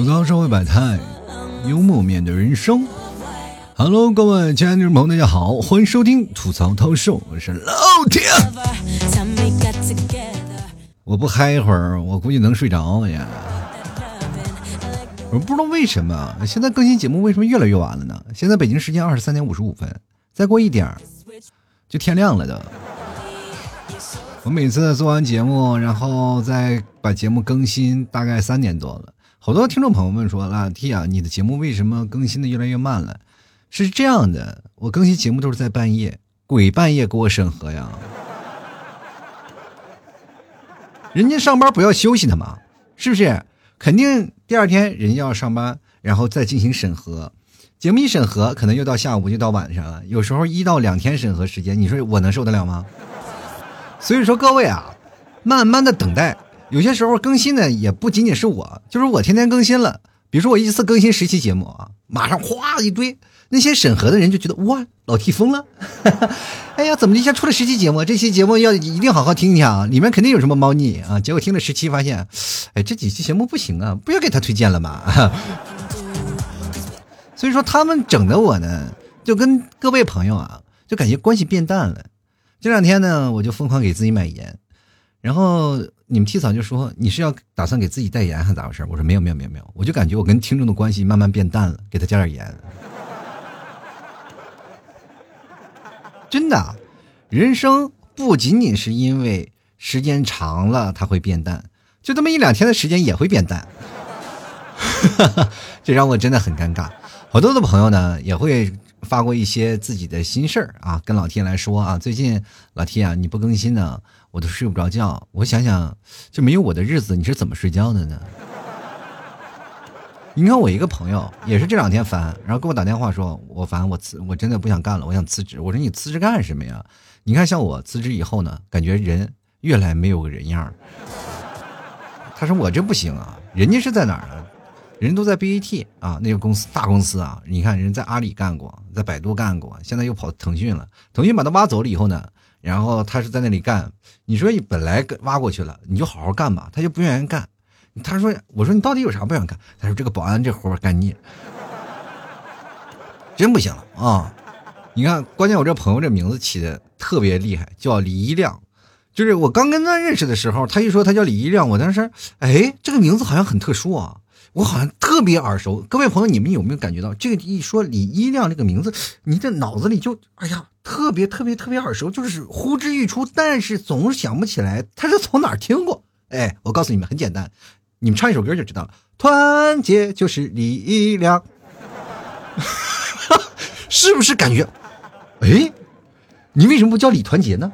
吐槽社会百态，幽默面对人生。Hello，各位亲爱的听众朋友，大家好，欢迎收听吐槽涛秀，我是老铁。我不嗨一会儿，我估计能睡着呀。我不知道为什么现在更新节目为什么越来越晚了呢？现在北京时间二十三点五十五分，再过一点儿就天亮了都。我每次做完节目，然后再把节目更新，大概三点多了。好多听众朋友们说：“老 T 啊，你的节目为什么更新的越来越慢了？”是这样的，我更新节目都是在半夜，鬼半夜给我审核呀。人家上班不要休息的嘛，是不是？肯定第二天人家要上班，然后再进行审核。节目一审核，可能又到下午，就到晚上了。有时候一到两天审核时间，你说我能受得了吗？所以说各位啊，慢慢的等待。有些时候更新呢，也不仅仅是我，就是我天天更新了。比如说我一次更新十期节目啊，马上哗一堆，那些审核的人就觉得哇，老 T 疯了。哎呀，怎么一下出了十期节目？这期节目要一定好好听听啊，里面肯定有什么猫腻啊。结果听了十期，发现，哎，这几期节目不行啊，不要给他推荐了嘛。所以说他们整的我呢，就跟各位朋友啊，就感觉关系变淡了。这两天呢，我就疯狂给自己买盐，然后你们 T 嫂就说你是要打算给自己代言还是咋回事？我说没有没有没有没有，我就感觉我跟听众的关系慢慢变淡了，给他加点盐。真的，人生不仅仅是因为时间长了它会变淡，就这么一两天的时间也会变淡，这让我真的很尴尬。好多的朋友呢也会。发过一些自己的心事儿啊，跟老天来说啊，最近老天啊，你不更新呢，我都睡不着觉。我想想，就没有我的日子，你是怎么睡觉的呢？你看我一个朋友也是这两天烦，然后给我打电话说，我烦，我辞，我真的不想干了，我想辞职。我说你辞职干什么呀？你看像我辞职以后呢，感觉人越来没有个人样他说我这不行啊，人家是在哪儿呢？人都在 BAT 啊，那个公司大公司啊，你看人在阿里干过，在百度干过，现在又跑腾讯了。腾讯把他挖走了以后呢，然后他是在那里干。你说本来挖过去了，你就好好干吧，他就不愿意干。他说：“我说你到底有啥不想干？”他说：“这个保安这活干腻，真不行了啊！”你看，关键我这朋友这名字起的特别厉害，叫李一亮。就是我刚跟他认识的时候，他一说他叫李一亮，我当时哎，这个名字好像很特殊啊。我好像特别耳熟，各位朋友，你们有没有感觉到这个一说李一亮这个名字，你这脑子里就哎呀，特别特别特别耳熟，就是呼之欲出，但是总是想不起来他是从哪儿听过。哎，我告诉你们，很简单，你们唱一首歌就知道了。团结就是力量，是不是感觉？哎，你为什么不叫李团结呢？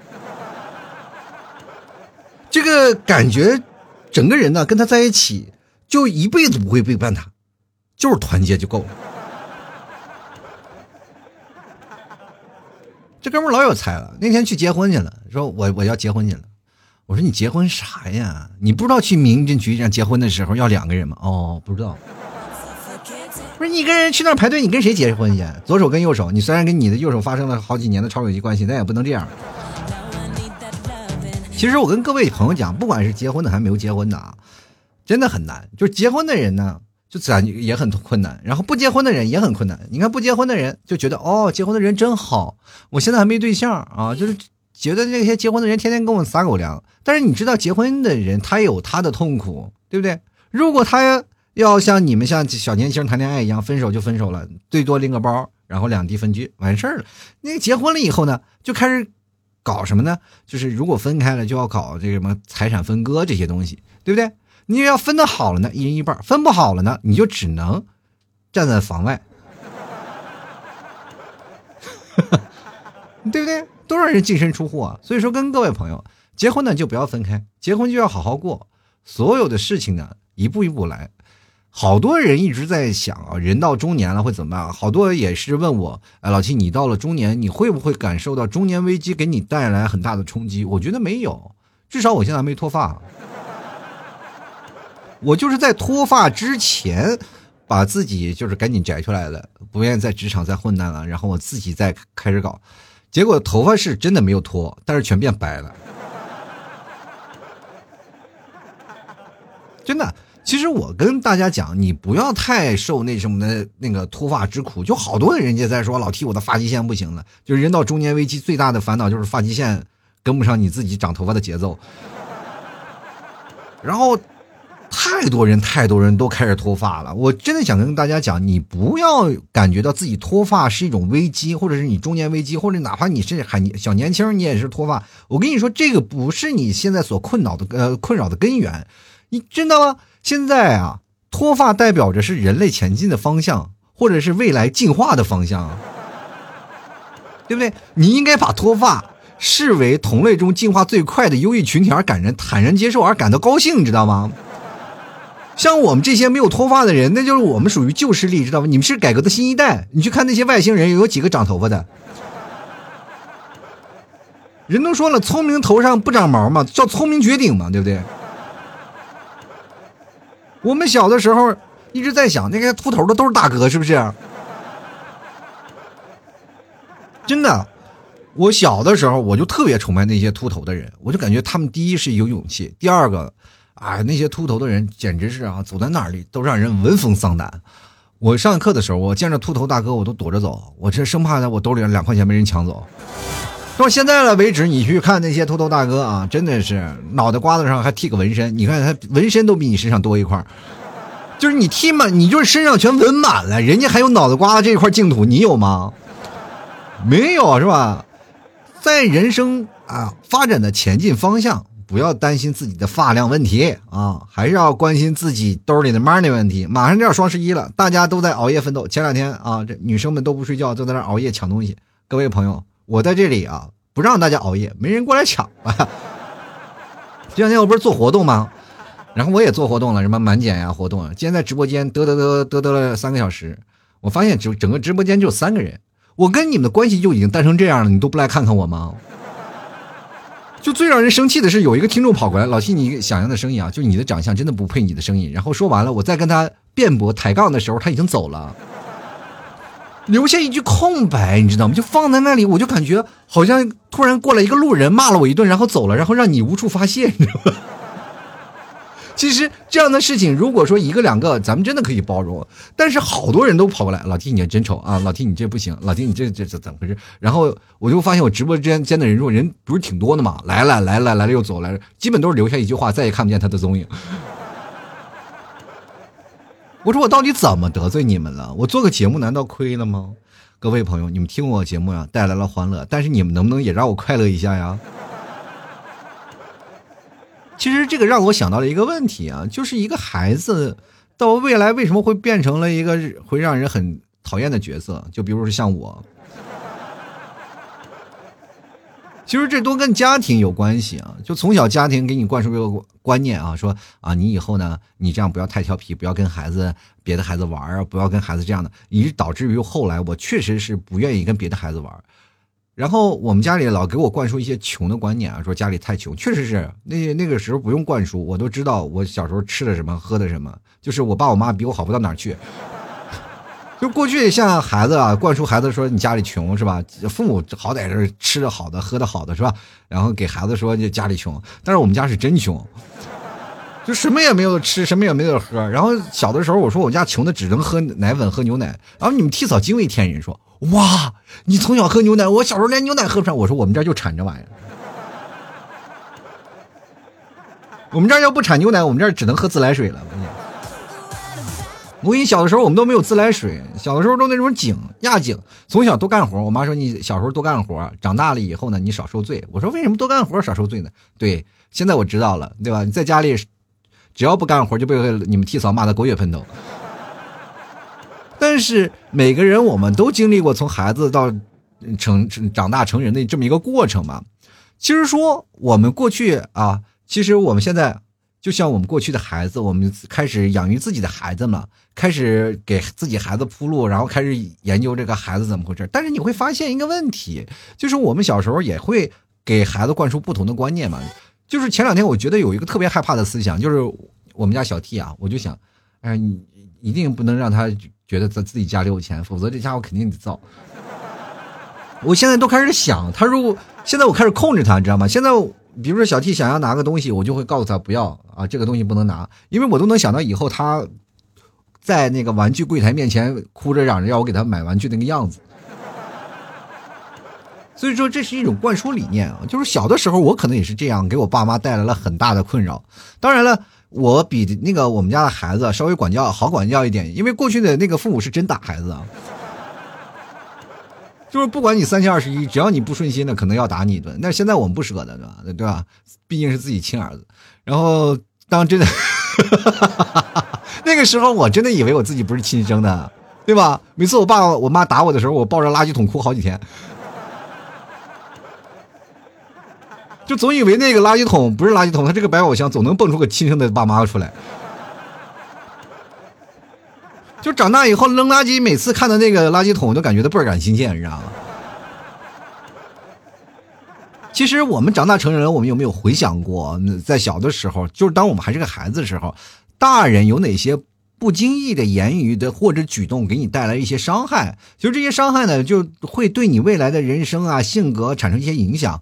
这个感觉，整个人呢跟他在一起。就一辈子不会背叛他，就是团结就够了。这哥们老有才了，那天去结婚去了，说我我要结婚去了。我说你结婚啥呀？你不知道去民政局上结婚的时候要两个人吗？哦，不知道。不是你一个人去那排队，你跟谁结婚去？左手跟右手，你虽然跟你的右手发生了好几年的超友谊关系，但也不能这样。其实我跟各位朋友讲，不管是结婚的还是没有结婚的啊。真的很难，就是结婚的人呢，就咱也很困难；然后不结婚的人也很困难。你看不结婚的人就觉得哦，结婚的人真好，我现在还没对象啊，就是觉得那些结婚的人天天跟我撒狗粮。但是你知道，结婚的人他有他的痛苦，对不对？如果他要像你们像小年轻谈恋爱一样，分手就分手了，最多拎个包，然后两地分居完事儿了。那结婚了以后呢，就开始搞什么呢？就是如果分开了，就要搞这个什么财产分割这些东西，对不对？你要分的好了呢，一人一半；分不好了呢，你就只能站在房外，对不对？都让人净身出户啊！所以说，跟各位朋友，结婚呢就不要分开，结婚就要好好过。所有的事情呢，一步一步来。好多人一直在想啊，人到中年了会怎么样？好多也是问我，哎，老七，你到了中年，你会不会感受到中年危机给你带来很大的冲击？我觉得没有，至少我现在还没脱发。我就是在脱发之前，把自己就是赶紧摘出来了，不愿意在职场再混蛋了，然后我自己再开始搞，结果头发是真的没有脱，但是全变白了，真的其实我跟大家讲，你不要太受那什么的那个脱发之苦。就好多人家在说老 T 我的发际线不行了，就是人到中年危机最大的烦恼就是发际线跟不上你自己长头发的节奏。然后，太多人太多人都开始脱发了。我真的想跟大家讲，你不要感觉到自己脱发是一种危机，或者是你中年危机，或者哪怕你是还小年轻，你也是脱发。我跟你说，这个不是你现在所困扰的呃困扰的根源。你知道吗？现在啊，脱发代表着是人类前进的方向，或者是未来进化的方向，对不对？你应该把脱发视为同类中进化最快的优异群体而感人坦然接受而感到高兴，你知道吗？像我们这些没有脱发的人，那就是我们属于旧势力，知道吗？你们是改革的新一代。你去看那些外星人，有几个长头发的？人都说了，聪明头上不长毛嘛，叫聪明绝顶嘛，对不对？我们小的时候一直在想，那个秃头的都是大哥，是不是？真的，我小的时候我就特别崇拜那些秃头的人，我就感觉他们第一是有勇气，第二个，啊，那些秃头的人简直是啊，走在哪里都让人闻风丧胆。我上课的时候，我见着秃头大哥，我都躲着走，我这生怕在我兜里两块钱被人抢走。到现在了为止，你去看那些秃头大哥啊，真的是脑袋瓜子上还剃个纹身，你看他纹身都比你身上多一块就是你剃满，你就是身上全纹满了，人家还有脑袋瓜子这一块净土，你有吗？没有是吧？在人生啊发展的前进方向，不要担心自己的发量问题啊，还是要关心自己兜里的 money 问题。马上就要双十一了，大家都在熬夜奋斗。前两天啊，这女生们都不睡觉，都在那熬夜抢东西。各位朋友。我在这里啊，不让大家熬夜，没人过来抢啊。这两天我不是做活动吗？然后我也做活动了，什么满减呀活动啊。今天在直播间嘚嘚嘚嘚嘚了三个小时，我发现就整个直播间就三个人，我跟你们的关系就已经淡成这样了，你都不来看看我吗？就最让人生气的是，有一个听众跑过来，老七，你想象的声音啊，就你的长相真的不配你的声音。然后说完了，我再跟他辩驳抬杠的时候，他已经走了。留下一句空白，你知道吗？就放在那里，我就感觉好像突然过来一个路人骂了我一顿，然后走了，然后让你无处发泄，你知道吗？其实这样的事情，如果说一个两个，咱们真的可以包容。但是好多人都跑过来，老弟你真丑啊！老弟你这不行，老弟你这这这怎么回事？然后我就发现我直播间间的人，如果人不是挺多的嘛，来了来了来了又走来了，基本都是留下一句话，再也看不见他的踪影。我说我到底怎么得罪你们了？我做个节目难道亏了吗？各位朋友，你们听我节目呀，带来了欢乐，但是你们能不能也让我快乐一下呀？其实这个让我想到了一个问题啊，就是一个孩子到未来为什么会变成了一个会让人很讨厌的角色？就比如说像我。其实这都跟家庭有关系啊，就从小家庭给你灌输一个观念啊，说啊，你以后呢，你这样不要太调皮，不要跟孩子、别的孩子玩啊，不要跟孩子这样的，以导致于后来我确实是不愿意跟别的孩子玩。然后我们家里老给我灌输一些穷的观念啊，说家里太穷，确实是那那个时候不用灌输，我都知道我小时候吃的什么，喝的什么，就是我爸我妈比我好不到哪去。就过去像孩子啊，灌输孩子说你家里穷是吧？父母好歹是吃的好的，喝的好的是吧？然后给孩子说就家里穷，但是我们家是真穷，就什么也没有吃，什么也没有喝。然后小的时候我说我家穷的只能喝奶粉喝牛奶，然后你们替嫂惊为天人说哇，你从小喝牛奶，我小时候连牛奶喝不上。我说我们这就产这玩意儿，我们这要不产牛奶，我们这儿只能喝自来水了。我跟你小的时候，我们都没有自来水，小的时候都那种井压井，从小多干活。我妈说你小时候多干活，长大了以后呢，你少受罪。我说为什么多干活少受罪呢？对，现在我知道了，对吧？你在家里，只要不干活，就被你们替嫂骂的狗血喷头。但是每个人，我们都经历过从孩子到成长大成人的这么一个过程嘛。其实说我们过去啊，其实我们现在。就像我们过去的孩子，我们开始养育自己的孩子嘛，开始给自己孩子铺路，然后开始研究这个孩子怎么回事。但是你会发现一个问题，就是我们小时候也会给孩子灌输不同的观念嘛。就是前两天我觉得有一个特别害怕的思想，就是我们家小 T 啊，我就想，哎，你一定不能让他觉得他自己家里有钱，否则这家伙肯定得造。我现在都开始想，他如果现在我开始控制他，你知道吗？现在。比如说小 T 想要拿个东西，我就会告诉他不要啊，这个东西不能拿，因为我都能想到以后他在那个玩具柜台面前哭着嚷着要我给他买玩具那个样子。所以说这是一种灌输理念啊，就是小的时候我可能也是这样，给我爸妈带来了很大的困扰。当然了，我比那个我们家的孩子稍微管教好管教一点，因为过去的那个父母是真打孩子啊。就是不管你三七二十一，只要你不顺心的，可能要打你一顿。但是现在我们不舍得，对吧？对吧？毕竟是自己亲儿子。然后当真的 那个时候，我真的以为我自己不是亲生的，对吧？每次我爸我妈打我的时候，我抱着垃圾桶哭好几天，就总以为那个垃圾桶不是垃圾桶，它这个百宝箱总能蹦出个亲生的爸妈出来。就长大以后扔垃圾，每次看到那个垃圾桶，都感觉到倍儿感新鲜，你知道吗？其实我们长大成人，我们有没有回想过，在小的时候，就是当我们还是个孩子的时候，大人有哪些不经意的言语的或者举动给你带来一些伤害？就这些伤害呢，就会对你未来的人生啊、性格产生一些影响。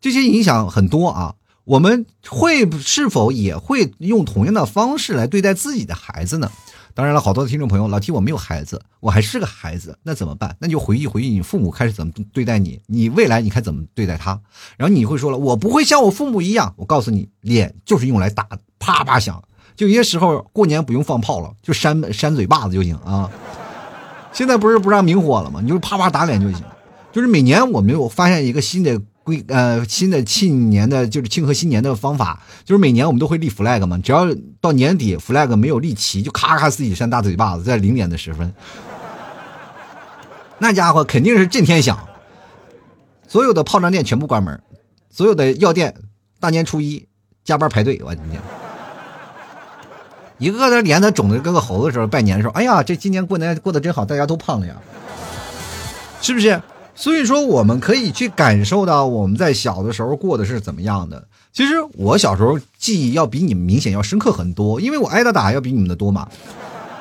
这些影响很多啊，我们会是否也会用同样的方式来对待自己的孩子呢？当然了，好多的听众朋友，老提我没有孩子，我还是个孩子，那怎么办？那就回忆回忆你父母开始怎么对待你，你未来你看怎么对待他。然后你会说了，我不会像我父母一样。我告诉你，脸就是用来打，啪啪响。就有些时候过年不用放炮了，就扇扇嘴巴子就行啊。现在不是不让明火了吗？你就啪啪打脸就行。就是每年我们有发现一个新的。规呃新的庆年的就是庆贺新年的方法，就是每年我们都会立 flag 嘛，只要到年底 flag 没有立齐，就咔咔自己扇大嘴巴子，在零点的时分，那家伙肯定是震天响，所有的炮仗店全部关门，所有的药店大年初一加班排队，我今天一个个的脸都肿的跟个猴子似的，拜年的时候，哎呀，这今年过年过得真好，大家都胖了呀，是不是？所以说，我们可以去感受到我们在小的时候过的是怎么样的。其实我小时候记忆要比你们明显要深刻很多，因为我挨的打要比你们的多嘛。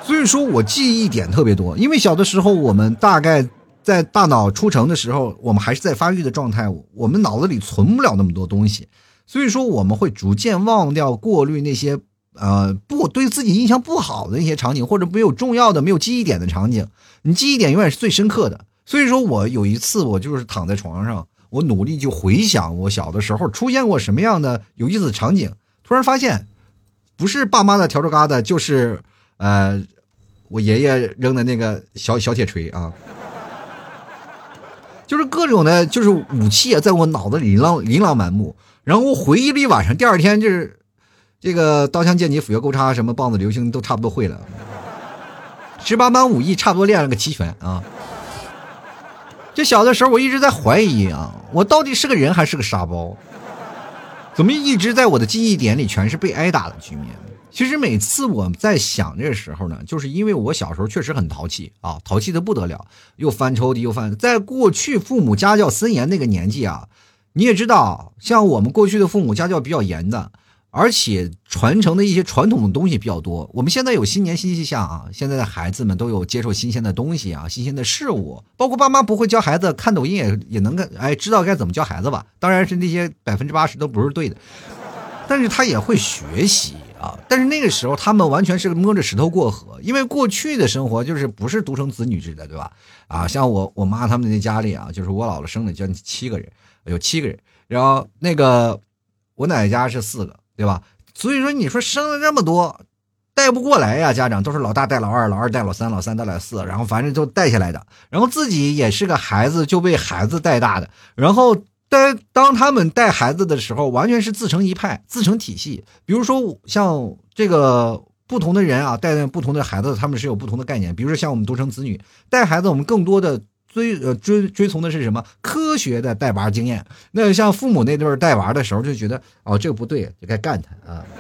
所以说我记忆点特别多，因为小的时候我们大概在大脑出成的时候，我们还是在发育的状态，我们脑子里存不了那么多东西，所以说我们会逐渐忘掉、过滤那些呃不对自己印象不好的一些场景，或者没有重要的、没有记忆点的场景。你记忆点永远是最深刻的。所以说我有一次，我就是躺在床上，我努力就回想我小的时候出现过什么样的有意思的场景，突然发现，不是爸妈的笤帚疙瘩，就是呃，我爷爷扔的那个小小铁锤啊，就是各种的，就是武器啊，在我脑子里琳琅琳琅满目。然后我回忆了一晚上，第二天就是这个刀枪剑戟斧钺钩叉什么棒子流星都差不多会了，十八般武艺差不多练了个齐全啊。就小的时候，我一直在怀疑啊，我到底是个人还是个沙包？怎么一直在我的记忆点里全是被挨打的局面？其实每次我在想这个时候呢，就是因为我小时候确实很淘气啊，淘气的不得了，又翻抽屉又翻。在过去父母家教森严那个年纪啊，你也知道，像我们过去的父母家教比较严的。而且传承的一些传统的东西比较多。我们现在有新年新气象啊，现在的孩子们都有接受新鲜的东西啊，新鲜的事物。包括爸妈不会教孩子看抖音，也也能看，哎，知道该怎么教孩子吧？当然是那些百分之八十都不是对的，但是他也会学习啊。但是那个时候他们完全是摸着石头过河，因为过去的生活就是不是独生子女制的，对吧？啊，像我 我妈他们那家里啊，就是我姥姥生的将近七个人，有七个人，然后那个我奶奶家是四个。对吧？所以说，你说生了这么多，带不过来呀。家长都是老大带老二，老二带老三，老三带老四，然后反正都带下来的。然后自己也是个孩子，就被孩子带大的。然后但当他们带孩子的时候，完全是自成一派，自成体系。比如说，像这个不同的人啊，带不同的孩子，他们是有不同的概念。比如说，像我们独生子女带孩子，我们更多的。追呃追追从的是什么科学的带娃经验？那像父母那对带娃的时候就觉得哦这个不对，就该干他啊。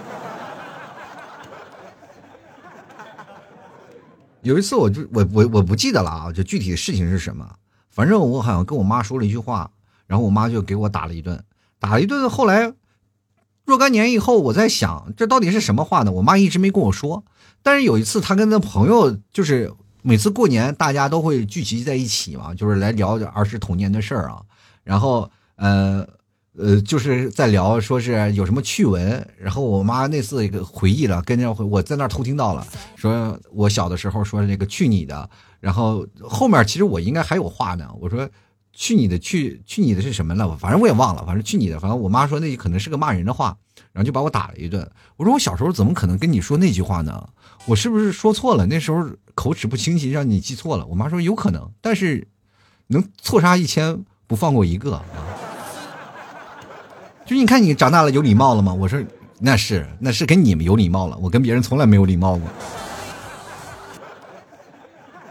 有一次我就我我我不记得了啊，就具体的事情是什么？反正我好像跟我妈说了一句话，然后我妈就给我打了一顿，打了一顿。后来若干年以后，我在想这到底是什么话呢？我妈一直没跟我说，但是有一次她跟她朋友就是。每次过年，大家都会聚集在一起嘛，就是来聊儿时童年的事儿啊。然后，呃，呃，就是在聊说是有什么趣闻，然后我妈那次一个回忆了，跟着我在那儿偷听到了，说我小的时候说那个去你的，然后后面其实我应该还有话呢，我说去你的去去你的是什么了？反正我也忘了，反正去你的，反正我妈说那可能是个骂人的话，然后就把我打了一顿。我说我小时候怎么可能跟你说那句话呢？我是不是说错了？那时候口齿不清晰，让你记错了。我妈说有可能，但是能错杀一千不放过一个啊。就是你看你长大了有礼貌了吗？我说那是那是跟你们有礼貌了，我跟别人从来没有礼貌过。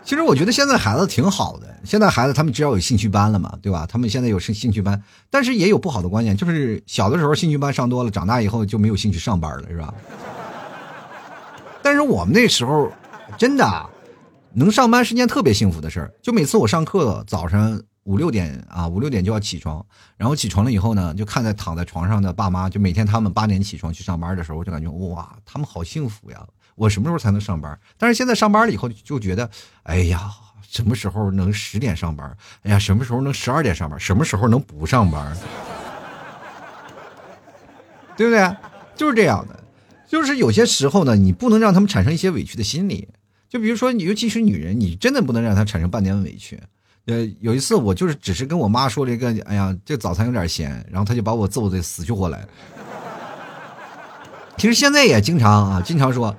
其实我觉得现在孩子挺好的，现在孩子他们只要有兴趣班了嘛，对吧？他们现在有兴兴趣班，但是也有不好的观念，就是小的时候兴趣班上多了，长大以后就没有兴趣上班了，是吧？但是我们那时候真的能上班是件特别幸福的事儿，就每次我上课早上。五六点啊，五六点就要起床，然后起床了以后呢，就看在躺在床上的爸妈，就每天他们八点起床去上班的时候，我就感觉哇，他们好幸福呀！我什么时候才能上班？但是现在上班了以后，就觉得，哎呀，什么时候能十点上班？哎呀，什么时候能十二点上班？什么时候能不上班？对不对？就是这样的，就是有些时候呢，你不能让他们产生一些委屈的心理。就比如说，尤其是女人，你真的不能让她产生半点委屈。呃，有一次我就是只是跟我妈说了一个，哎呀，这早餐有点咸，然后她就把我揍的死去活来。其实现在也经常啊，经常说，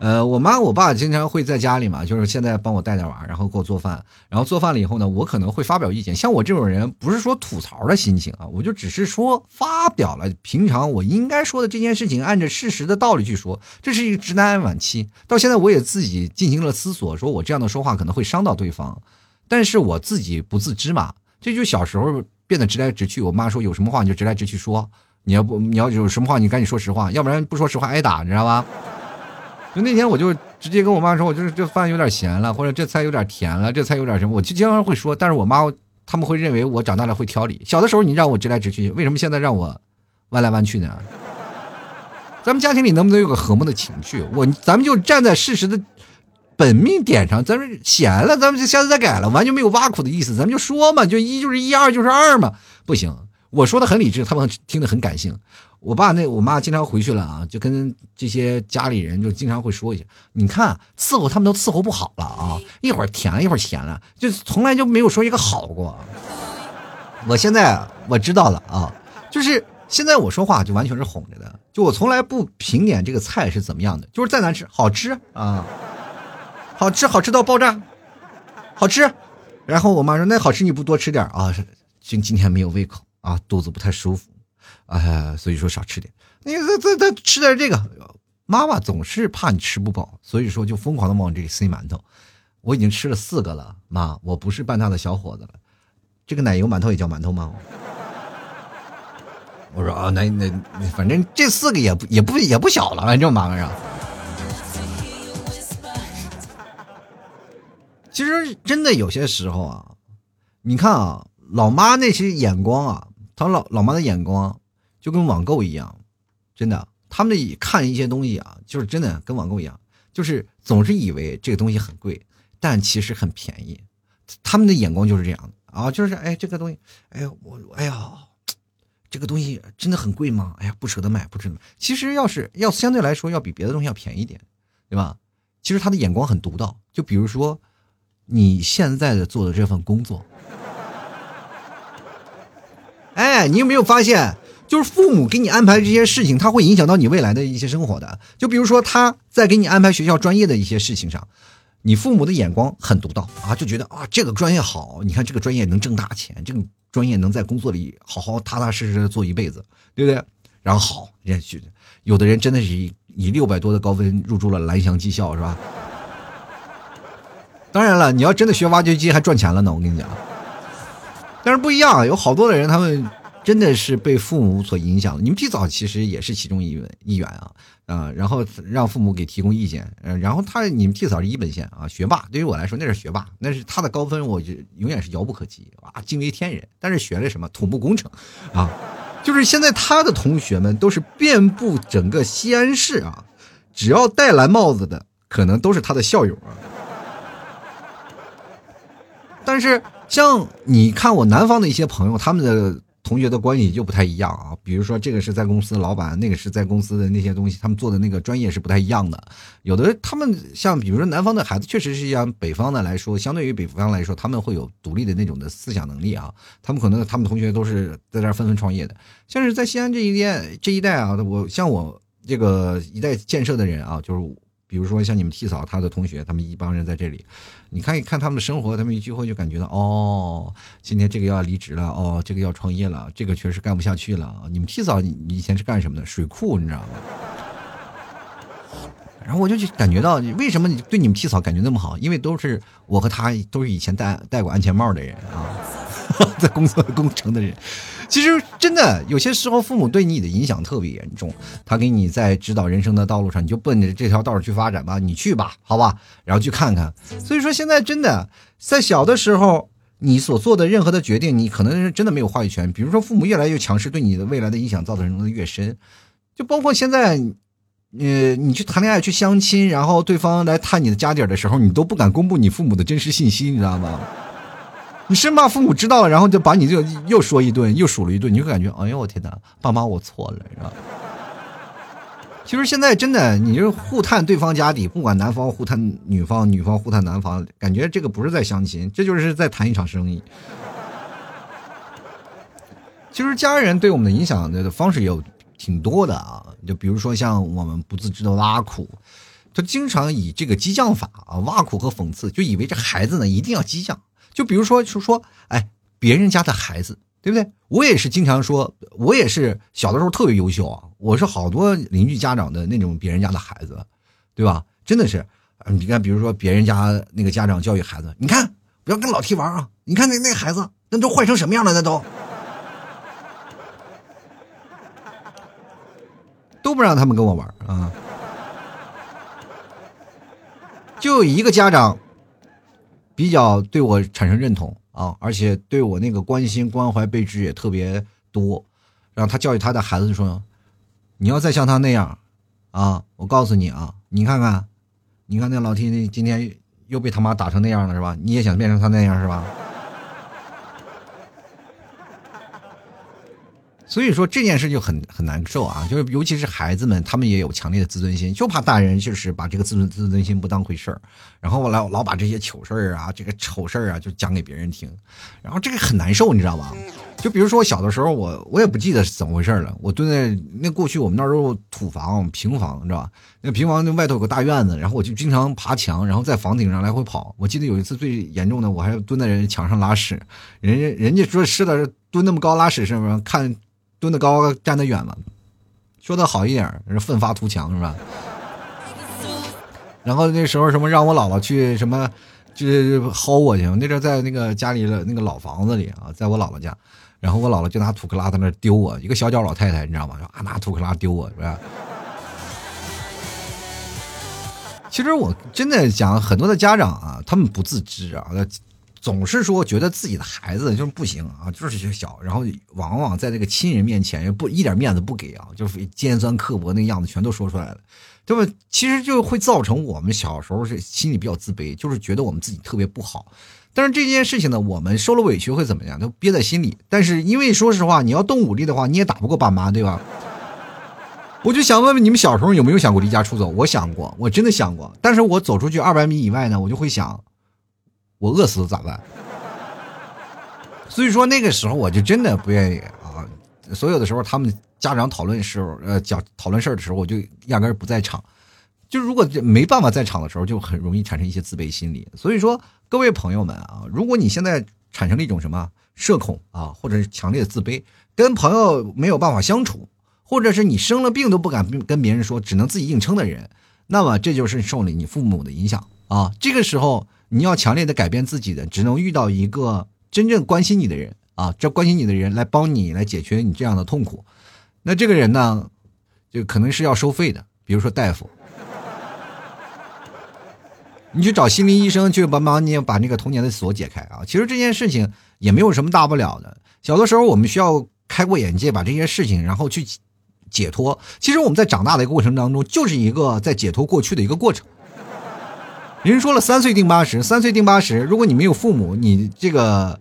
呃，我妈我爸经常会在家里嘛，就是现在帮我带带娃，然后给我做饭，然后做饭了以后呢，我可能会发表意见。像我这种人，不是说吐槽的心情啊，我就只是说发表了平常我应该说的这件事情，按照事实的道理去说。这是一个直男癌晚期，到现在我也自己进行了思索，说我这样的说话可能会伤到对方。但是我自己不自知嘛，这就小时候变得直来直去。我妈说有什么话你就直来直去说，你要不你要有什么话你赶紧说实话，要不然不说实话挨打，你知道吧？就那天我就直接跟我妈说，我就是这饭有点咸了，或者这菜有点甜了，这菜有点什么，我就经常会说。但是我妈他们会认为我长大了会挑理。小的时候你让我直来直去，为什么现在让我弯来弯去呢？咱们家庭里能不能有个和睦的情绪？我咱们就站在事实的。本命点上，咱们闲了，咱们就下次再改了，完全没有挖苦的意思，咱们就说嘛，就一就是一，二就是二嘛，不行，我说的很理智，他们听得很感性。我爸那我妈经常回去了啊，就跟这些家里人就经常会说一下，你看伺候他们都伺候不好了啊，一会儿甜了，一会儿咸了，就从来就没有说一个好过。我现在我知道了啊，就是现在我说话就完全是哄着的，就我从来不评点这个菜是怎么样的，就是再难吃好吃啊。好吃，好吃到爆炸，好吃。然后我妈说：“那好吃你不多吃点啊？今今天没有胃口啊，肚子不太舒服，哎，所以说少吃点。你再再再吃点这个。妈妈总是怕你吃不饱，所以说就疯狂的往这里塞馒头。我已经吃了四个了，妈，我不是半大的小伙子了。这个奶油馒头也叫馒头吗？我说啊，那那反正这四个也不也不也不小了，反正妈妈啊。”其实真的有些时候啊，你看啊，老妈那些眼光啊，他老老妈的眼光就跟网购一样，真的，他们的看一些东西啊，就是真的跟网购一样，就是总是以为这个东西很贵，但其实很便宜。他们的眼光就是这样啊，就是哎，这个东西，哎呀，我哎呀，这个东西真的很贵吗？哎呀，不舍得买，不舍得买。其实要是要相对来说要比别的东西要便宜点，对吧？其实他的眼光很独到，就比如说。你现在的做的这份工作，哎，你有没有发现，就是父母给你安排这些事情，他会影响到你未来的一些生活的。就比如说他在给你安排学校专业的一些事情上，你父母的眼光很独到啊，就觉得啊这个专业好，你看这个专业能挣大钱，这个专业能在工作里好好踏踏实实的做一辈子，对不对？然后好，人家觉得有的人真的是以六百多的高分入住了蓝翔技校，是吧？当然了，你要真的学挖掘机还赚钱了呢，我跟你讲。但是不一样，有好多的人，他们真的是被父母所影响。你们提早其实也是其中一员一员啊，啊，然后让父母给提供意见，然后他你们提早是一本线啊，学霸。对于我来说那是学霸，那是他的高分，我就永远是遥不可及啊，惊为天人。但是学了什么土木工程，啊，就是现在他的同学们都是遍布整个西安市啊，只要戴蓝帽子的，可能都是他的校友啊。但是，像你看我南方的一些朋友，他们的同学的关系就不太一样啊。比如说，这个是在公司老板，那个是在公司的那些东西，他们做的那个专业是不太一样的。有的他们像比如说南方的孩子，确实是像北方的来说，相对于北方来说，他们会有独立的那种的思想能力啊。他们可能他们同学都是在这儿纷纷创业的，像是在西安这一代这一代啊，我像我这个一代建设的人啊，就是。比如说像你们替嫂他的同学，他们一帮人在这里，你看一看他们的生活，他们一聚会就感觉到哦，今天这个要离职了，哦，这个要创业了，这个确实干不下去了。你们替嫂以前是干什么的？水库，你知道吗？然后我就感觉到，为什么你对你们替嫂感觉那么好？因为都是我和他都是以前戴戴过安全帽的人啊，在工作工程的人。其实真的有些时候，父母对你的影响特别严重。他给你在指导人生的道路上，你就奔着这条道去发展吧，你去吧，好吧，然后去看看。所以说，现在真的在小的时候，你所做的任何的决定，你可能是真的没有话语权。比如说，父母越来越强势，对你的未来的影响造成的越深。就包括现在，呃，你去谈恋爱、去相亲，然后对方来探你的家底的时候，你都不敢公布你父母的真实信息，你知道吗？你生怕父母知道了，然后就把你就又说一顿，又数了一顿，你就感觉，哎呦我天哪，爸妈我错了，是吧？其实现在真的，你就是互探对方家底，不管男方互探女方，女方互探男方，感觉这个不是在相亲，这就是在谈一场生意。其实家人对我们的影响的方式有挺多的啊，就比如说像我们不自知的挖苦，他经常以这个激将法啊，挖苦和讽刺，就以为这孩子呢一定要激将。就比如说，就说，哎，别人家的孩子，对不对？我也是经常说，我也是小的时候特别优秀啊。我是好多邻居家长的那种别人家的孩子，对吧？真的是，你看，比如说别人家那个家长教育孩子，你看不要跟老 T 玩啊！你看那那孩子，那都坏成什么样了？那都都不让他们跟我玩啊！就一个家长。比较对我产生认同啊，而且对我那个关心关怀备至也特别多。然后他教育他的孩子说：“你要再像他那样，啊，我告诉你啊，你看看，你看那老天今天又被他妈打成那样了是吧？你也想变成他那样是吧？”所以说这件事就很很难受啊，就是尤其是孩子们，他们也有强烈的自尊心，就怕大人就是把这个自尊自尊心不当回事儿，然后我老老把这些糗事儿啊、这个丑事儿啊就讲给别人听，然后这个很难受，你知道吧？就比如说我小的时候，我我也不记得是怎么回事了，我蹲在那过去我们那儿都是土房平房，你知道吧？那平房那外头有个大院子，然后我就经常爬墙，然后在房顶上来回跑。我记得有一次最严重的，我还蹲在人墙上拉屎，人家人家说是的，蹲那么高拉屎是不是？看。蹲得高，站得远嘛。说的好一点，是奋发图强，是吧？然后那时候什么让我姥姥去什么，就是薅我去。那阵在那个家里的那个老房子里啊，在我姥姥家，然后我姥姥就拿土克拉在那丢我，一个小脚老太太，你知道吗？就啊拿土克拉丢我，是吧？其实我真的讲，很多的家长啊，他们不自知啊。总是说觉得自己的孩子就是不行啊，就是小，然后往往在这个亲人面前也不一点面子不给啊，就是尖酸刻薄那个样子全都说出来了，对吧？其实就会造成我们小时候是心里比较自卑，就是觉得我们自己特别不好。但是这件事情呢，我们受了委屈会怎么样？都憋在心里。但是因为说实话，你要动武力的话，你也打不过爸妈，对吧？我就想问问你们小时候有没有想过离家出走？我想过，我真的想过。但是我走出去二百米以外呢，我就会想。我饿死了咋办？所以说那个时候我就真的不愿意啊。所有的时候他们家长讨论时候，呃，讲讨论事儿的时候，我就压根儿不在场。就如果没办法在场的时候，就很容易产生一些自卑心理。所以说，各位朋友们啊，如果你现在产生了一种什么社恐啊，或者是强烈的自卑，跟朋友没有办法相处，或者是你生了病都不敢跟别人说，只能自己硬撑的人，那么这就是受了你父母的影响啊。这个时候。你要强烈的改变自己的，只能遇到一个真正关心你的人啊，这关心你的人来帮你来解决你这样的痛苦。那这个人呢，就可能是要收费的，比如说大夫，你去找心理医生去帮忙你把那个童年的锁解开啊。其实这件事情也没有什么大不了的。小的时候我们需要开过眼界，把这些事情然后去解脱。其实我们在长大的一个过程当中，就是一个在解脱过去的一个过程。人说了，三岁定八十，三岁定八十。如果你没有父母，你这个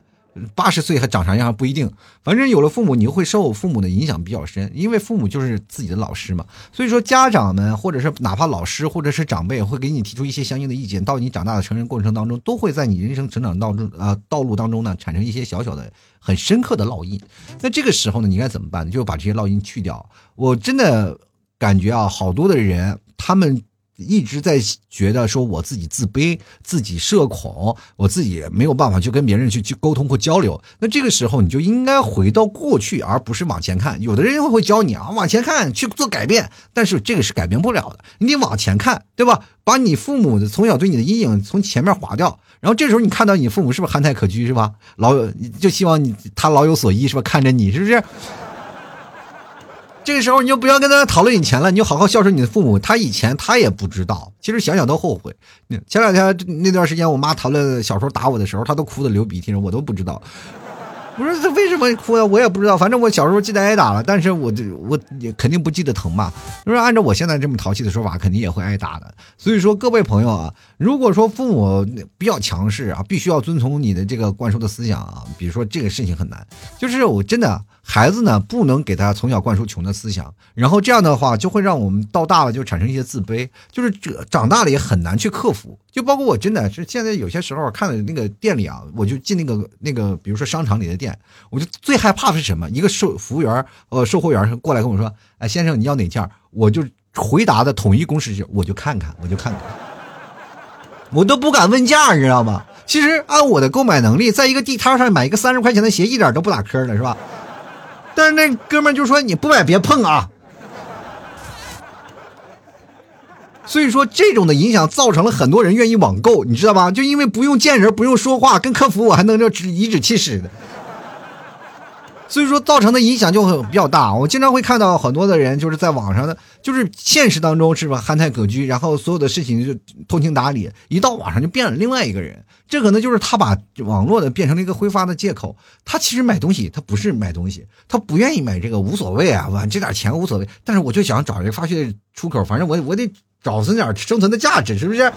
八十岁还长啥样还不一定。反正有了父母，你就会受父母的影响比较深，因为父母就是自己的老师嘛。所以说，家长们或者是哪怕老师或者是长辈会给你提出一些相应的意见，到你长大的成人过程当中，都会在你人生成长当中啊道路当中呢产生一些小小的很深刻的烙印。那这个时候呢，你该怎么办？就把这些烙印去掉。我真的感觉啊，好多的人他们。一直在觉得说我自己自卑、自己社恐，我自己没有办法去跟别人去去沟通或交流。那这个时候你就应该回到过去，而不是往前看。有的人会教你啊，往前看去做改变，但是这个是改变不了的。你得往前看，对吧？把你父母的从小对你的阴影从前面划掉，然后这时候你看到你父母是不是憨态可掬，是吧？老有就希望你他老有所依，是吧？看着你是不是？这个时候你就不要跟他讨论以前了，你就好好孝顺你的父母。他以前他也不知道，其实想想都后悔。前两天那段时间，我妈讨论小时候打我的时候，她都哭的流鼻涕，我都不知道。我说他为什么哭啊？我也不知道。反正我小时候记得挨打了，但是我我也肯定不记得疼嘛。就是按照我现在这么淘气的说法，肯定也会挨打的。所以说各位朋友啊，如果说父母比较强势啊，必须要遵从你的这个灌输的思想啊。比如说这个事情很难，就是我真的。孩子呢，不能给他从小灌输穷的思想，然后这样的话就会让我们到大了就产生一些自卑，就是这长大了也很难去克服。就包括我真的是现在有些时候看的那个店里啊，我就进那个那个，比如说商场里的店，我就最害怕的是什么？一个售服务员呃售货员过来跟我说：“哎，先生你要哪件？”我就回答的统一公式是我就看看，我就看看，我都不敢问价，你知道吗？其实按我的购买能力，在一个地摊上买一个三十块钱的鞋，一点都不打磕的，是吧？但是那哥们就说你不买别碰啊，所以说这种的影响造成了很多人愿意网购，你知道吧？就因为不用见人，不用说话，跟客服我还能这颐指气使的。所以说造成的影响就很比较大。我经常会看到很多的人就是在网上的，就是现实当中是吧憨态可掬，然后所有的事情就通情达理，一到网上就变了另外一个人。这可能就是他把网络的变成了一个挥发的借口。他其实买东西，他不是买东西，他不愿意买这个无所谓啊，我这点钱无所谓。但是我就想找一个发泄出口，反正我我得找存点生存的价值，是不是？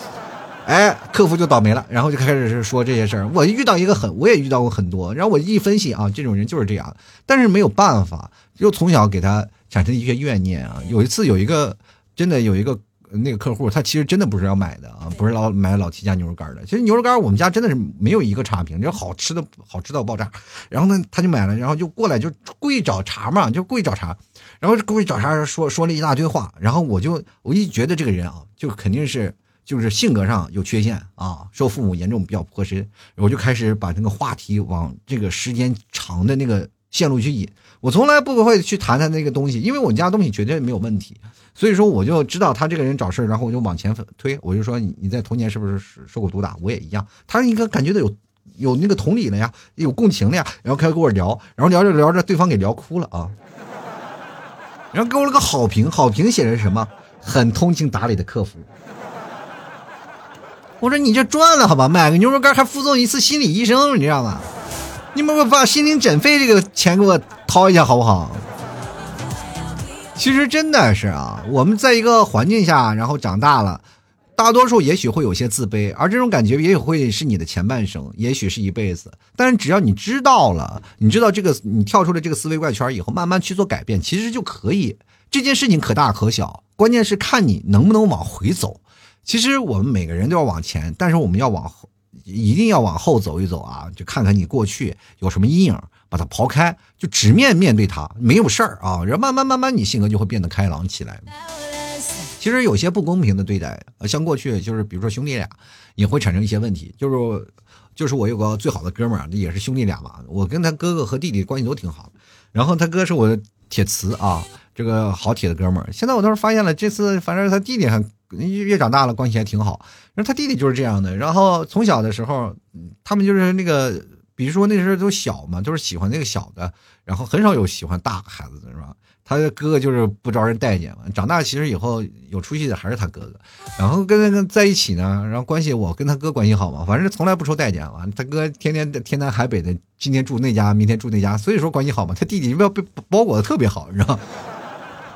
哎，客服就倒霉了，然后就开始说这些事儿。我遇到一个很，我也遇到过很多。然后我一分析啊，这种人就是这样。但是没有办法，就从小给他产生一些怨念啊。有一次有一个真的有一个那个客户，他其实真的不是要买的啊，不是老买老七家牛肉干的。其实牛肉干我们家真的是没有一个差评，就好吃的好吃到爆炸。然后呢，他就买了，然后就过来就故意找茬嘛，就故意找茬，然后故意找茬说说了一大堆话。然后我就我一觉得这个人啊，就肯定是。就是性格上有缺陷啊，受父母严重比较颇深，我就开始把那个话题往这个时间长的那个线路去引。我从来不会去谈谈那个东西，因为我们家东西绝对没有问题。所以说，我就知道他这个人找事儿，然后我就往前推。我就说你你在童年是不是受过毒打？我也一样。他应该感觉到有有那个同理了呀，有共情了呀，然后开始跟我聊，然后聊着聊着，对方给聊哭了啊，然后给我了个好评，好评写着什么？很通情达理的客服。我说你这赚了好吧，买个牛肉干还附赠一次心理医生，你知道吗？你们把心灵诊费这个钱给我掏一下好不好？其实真的是啊，我们在一个环境下，然后长大了，大多数也许会有些自卑，而这种感觉也许会是你的前半生，也许是一辈子。但是只要你知道了，你知道这个，你跳出了这个思维怪圈以后，慢慢去做改变，其实就可以。这件事情可大可小，关键是看你能不能往回走。其实我们每个人都要往前，但是我们要往后，一定要往后走一走啊！就看看你过去有什么阴影，把它刨开，就直面面对它，没有事儿啊。然后慢慢慢慢，你性格就会变得开朗起来。其实有些不公平的对待，像过去就是比如说兄弟俩也会产生一些问题。就是就是我有个最好的哥们儿，也是兄弟俩嘛，我跟他哥哥和弟弟关系都挺好。然后他哥是我的铁磁啊，这个好铁的哥们儿。现在我倒是发现了，这次反正他弟弟还。越越长大了，关系还挺好。然后他弟弟就是这样的。然后从小的时候，他们就是那个，比如说那时候都小嘛，都是喜欢那个小的，然后很少有喜欢大孩子的，是吧？他哥哥就是不招人待见嘛。长大其实以后有出息的还是他哥哥。然后跟那个在一起呢，然后关系我跟他哥关系好嘛，反正从来不受待见嘛。他哥天天天南海北的，今天住那家，明天住那家，所以说关系好嘛。他弟弟要被包裹的特别好，你知道。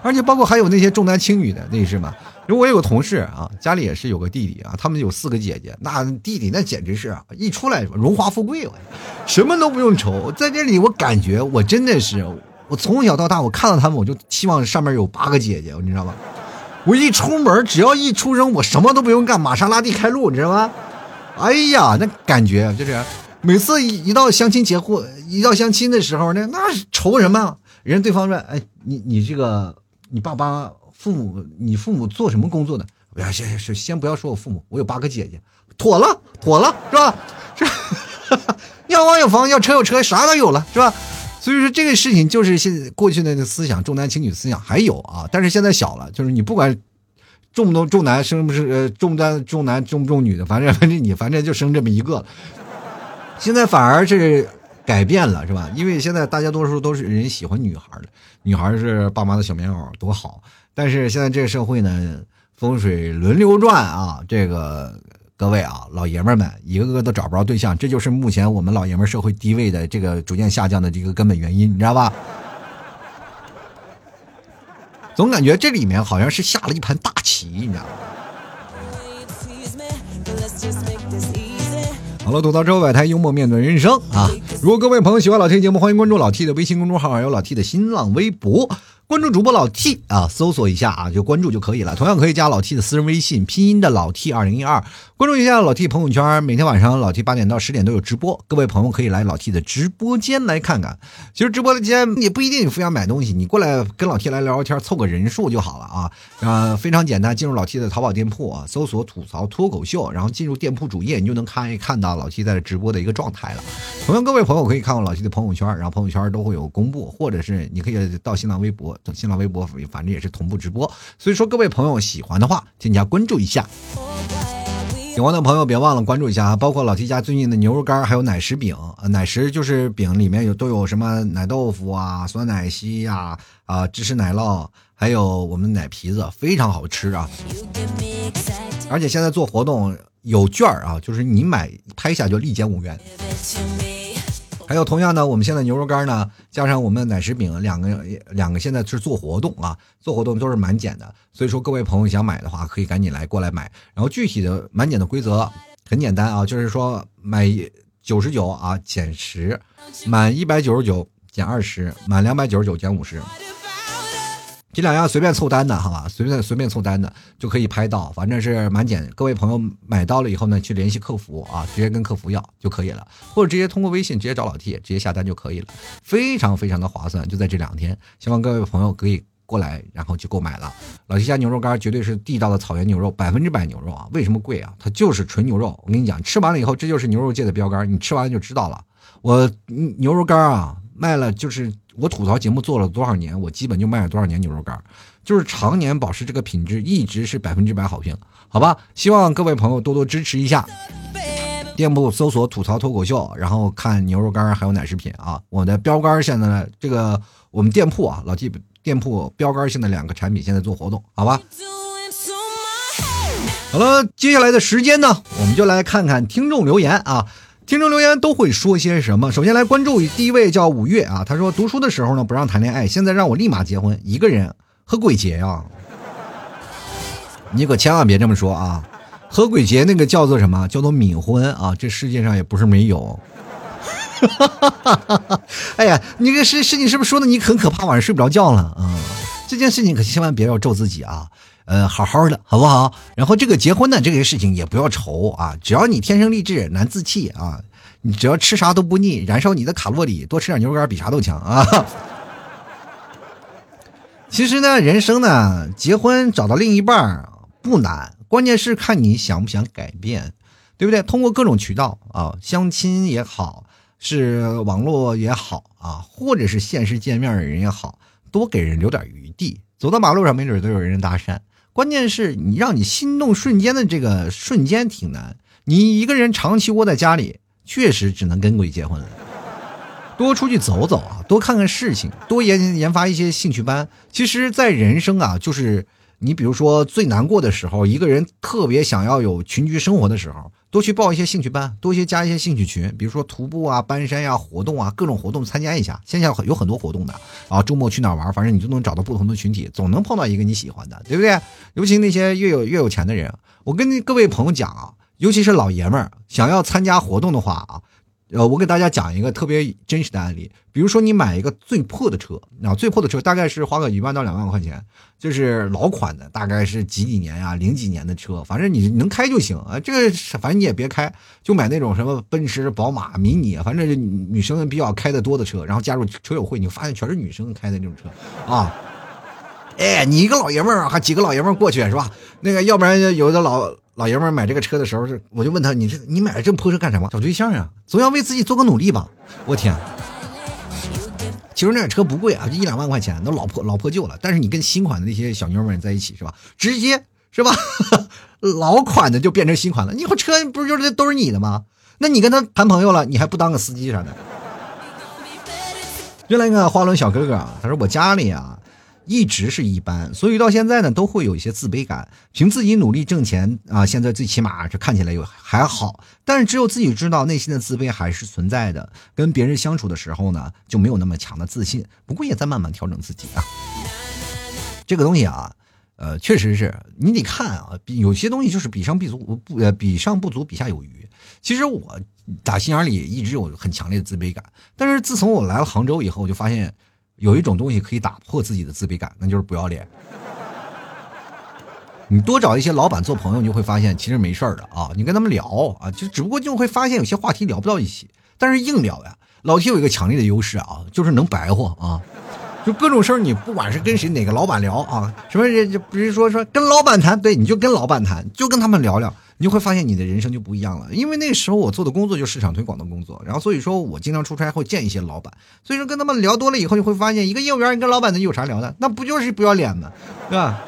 而且包括还有那些重男轻女的，那是吗？如果我有个同事啊，家里也是有个弟弟啊，他们有四个姐姐，那弟弟那简直是一出来荣华富贵，我什么都不用愁。在这里，我感觉我真的是，我从小到大，我看到他们，我就希望上面有八个姐姐，你知道吗？我一出门，只要一出生，我什么都不用干，玛莎拉蒂开路，你知道吗？哎呀，那感觉就是，每次一到相亲结婚，一到相亲的时候呢，那愁什么？人对方说：“哎，你你这个，你爸爸。”父母，你父母做什么工作的？不要，先先先不要说我父母，我有八个姐姐，妥了，妥了，是吧？是，要房有房，要车有车，啥都有了，是吧？所以说这个事情就是现过去的那思想，重男轻女思想还有啊，但是现在小了，就是你不管重不重重男生不是呃重男重男重不重女的，反正反正你反正就生这么一个了，现在反而是。改变了是吧？因为现在大家多数都是人喜欢女孩的，女孩是爸妈的小棉袄，多好。但是现在这个社会呢，风水轮流转啊，这个各位啊，老爷们们一个个都找不着对象，这就是目前我们老爷们社会地位的这个逐渐下降的这个根本原因，你知道吧？总感觉这里面好像是下了一盘大棋，你知道吗？好了，吐槽之后，百态幽默面对人生啊！如果各位朋友喜欢老 T 节目，欢迎关注老 T 的微信公众号，还有老 T 的新浪微博。关注主播老 T 啊，搜索一下啊，就关注就可以了。同样可以加老 T 的私人微信，拼音的老 T 二零一二。关注一下老 T 朋友圈，每天晚上老 T 八点到十点都有直播，各位朋友可以来老 T 的直播间来看看。其实直播的间也不一定非要买东西，你过来跟老 T 来聊聊天，凑个人数就好了啊。啊，非常简单，进入老 T 的淘宝店铺啊，搜索吐槽脱口秀，然后进入店铺主页，你就能看一看到老 T 在直播的一个状态了。同样，各位朋友可以看看老 T 的朋友圈，然后朋友圈都会有公布，或者是你可以到新浪微博，等新浪微博。反正也是同步直播，所以说各位朋友喜欢的话，添加关注一下。喜欢的朋友别忘了关注一下啊！包括老 T 家最近的牛肉干，还有奶食饼。奶食就是饼，里面有都有什么奶豆腐啊、酸奶昔呀、啊芝士奶酪，还有我们奶皮子，非常好吃啊！而且现在做活动有券啊，就是你买拍下就立减五元。还有同样呢，我们现在牛肉干呢，加上我们的奶食饼，两个两个现在是做活动啊，做活动都是满减的，所以说各位朋友想买的话，可以赶紧来过来买。然后具体的满减的规则很简单啊，就是说买九十九啊减十，满一百九十九减二十，满两百九十九减五十。这两样随便凑单的，好吧，随便随便凑单的就可以拍到，反正是满减。各位朋友买到了以后呢，去联系客服啊，直接跟客服要就可以了，或者直接通过微信直接找老 T，直接下单就可以了，非常非常的划算。就在这两天，希望各位朋友可以过来，然后去购买了。老 T 家牛肉干绝对是地道的草原牛肉，百分之百牛肉啊！为什么贵啊？它就是纯牛肉。我跟你讲，吃完了以后，这就是牛肉界的标杆，你吃完了就知道了。我牛肉干啊，卖了就是。我吐槽节目做了多少年，我基本就卖了多少年牛肉干，就是常年保持这个品质，一直是百分之百好评，好吧？希望各位朋友多多支持一下。店铺搜索“吐槽脱口秀”，然后看牛肉干还有奶食品啊。我的标杆现在这个我们店铺啊，老 T 店铺标杆性的两个产品现在做活动，好吧？好了，接下来的时间呢，我们就来看看听众留言啊。听众留言都会说些什么？首先来关注第一位叫五月啊，他说读书的时候呢不让谈恋爱，现在让我立马结婚，一个人和鬼结呀？你可千万别这么说啊！和鬼结那个叫做什么？叫做冥婚啊！这世界上也不是没有。哎呀，你这事事情是不是说的你很可怕，晚上睡不着觉了啊？这件事情可千万别要咒自己啊！呃，好好的，好不好？然后这个结婚呢，这个事情也不要愁啊，只要你天生丽质难自弃啊，你只要吃啥都不腻，燃烧你的卡路里，多吃点牛肉干比啥都强啊。其实呢，人生呢，结婚找到另一半不难，关键是看你想不想改变，对不对？通过各种渠道啊，相亲也好，是网络也好啊，或者是现实见面的人也好，多给人留点余地，走到马路上没准都有人搭讪。关键是你让你心动瞬间的这个瞬间挺难，你一个人长期窝在家里，确实只能跟鬼结婚了。多出去走走啊，多看看事情，多研研发一些兴趣班。其实，在人生啊，就是你比如说最难过的时候，一个人特别想要有群居生活的时候，多去报一些兴趣班，多些加一些兴趣群，比如说徒步啊、搬山呀、活动啊，各种活动参加一下。线下有很多活动的啊，周末去哪玩，反正你就能找到不同的群体，总能碰到一个你喜欢的，对不对？尤其那些越有越有钱的人，我跟各位朋友讲啊，尤其是老爷们儿，想要参加活动的话啊。呃，我给大家讲一个特别真实的案例，比如说你买一个最破的车，啊，最破的车大概是花个一万到两万块钱，就是老款的，大概是几几年呀，零几年的车，反正你能开就行啊。这个反正你也别开，就买那种什么奔驰、宝马、迷你，反正女生比较开的多的车，然后加入车友会，你发现全是女生开的那种车啊。哎，你一个老爷们儿，还几个老爷们儿过去是吧？那个，要不然有的老。老爷们买这个车的时候，是我就问他：“你这你买这破车干什么？找对象呀？总要为自己做个努力吧？”我天！其实那车不贵啊，就一两万块钱，都老破老破旧了。但是你跟新款的那些小妞们在一起是吧？直接是吧？老款的就变成新款了。你以后车不就是都是你的吗？那你跟他谈朋友了，你还不当个司机啥的？又来一个花轮小哥哥啊，他说我家里啊。一直是一般，所以到现在呢，都会有一些自卑感。凭自己努力挣钱啊，现在最起码这看起来有还好，但是只有自己知道内心的自卑还是存在的。跟别人相处的时候呢，就没有那么强的自信。不过也在慢慢调整自己啊。这个东西啊，呃，确实是你得看啊，有些东西就是比上不足，不呃比上不足，比下有余。其实我打心眼里一直有很强烈的自卑感，但是自从我来了杭州以后，我就发现。有一种东西可以打破自己的自卑感，那就是不要脸。你多找一些老板做朋友，你就会发现其实没事儿的啊。你跟他们聊啊，就只不过就会发现有些话题聊不到一起。但是硬聊呀，老 T 有一个强烈的优势啊，就是能白话啊。就各种事儿，你不管是跟谁哪个老板聊啊，什么人就比如说说跟老板谈，对，你就跟老板谈，就跟他们聊聊。你就会发现你的人生就不一样了，因为那时候我做的工作就市场推广的工作，然后所以说我经常出差会见一些老板，所以说跟他们聊多了以后，就会发现一个业务员你跟老板能有啥聊的？那不就是不要脸吗？对吧？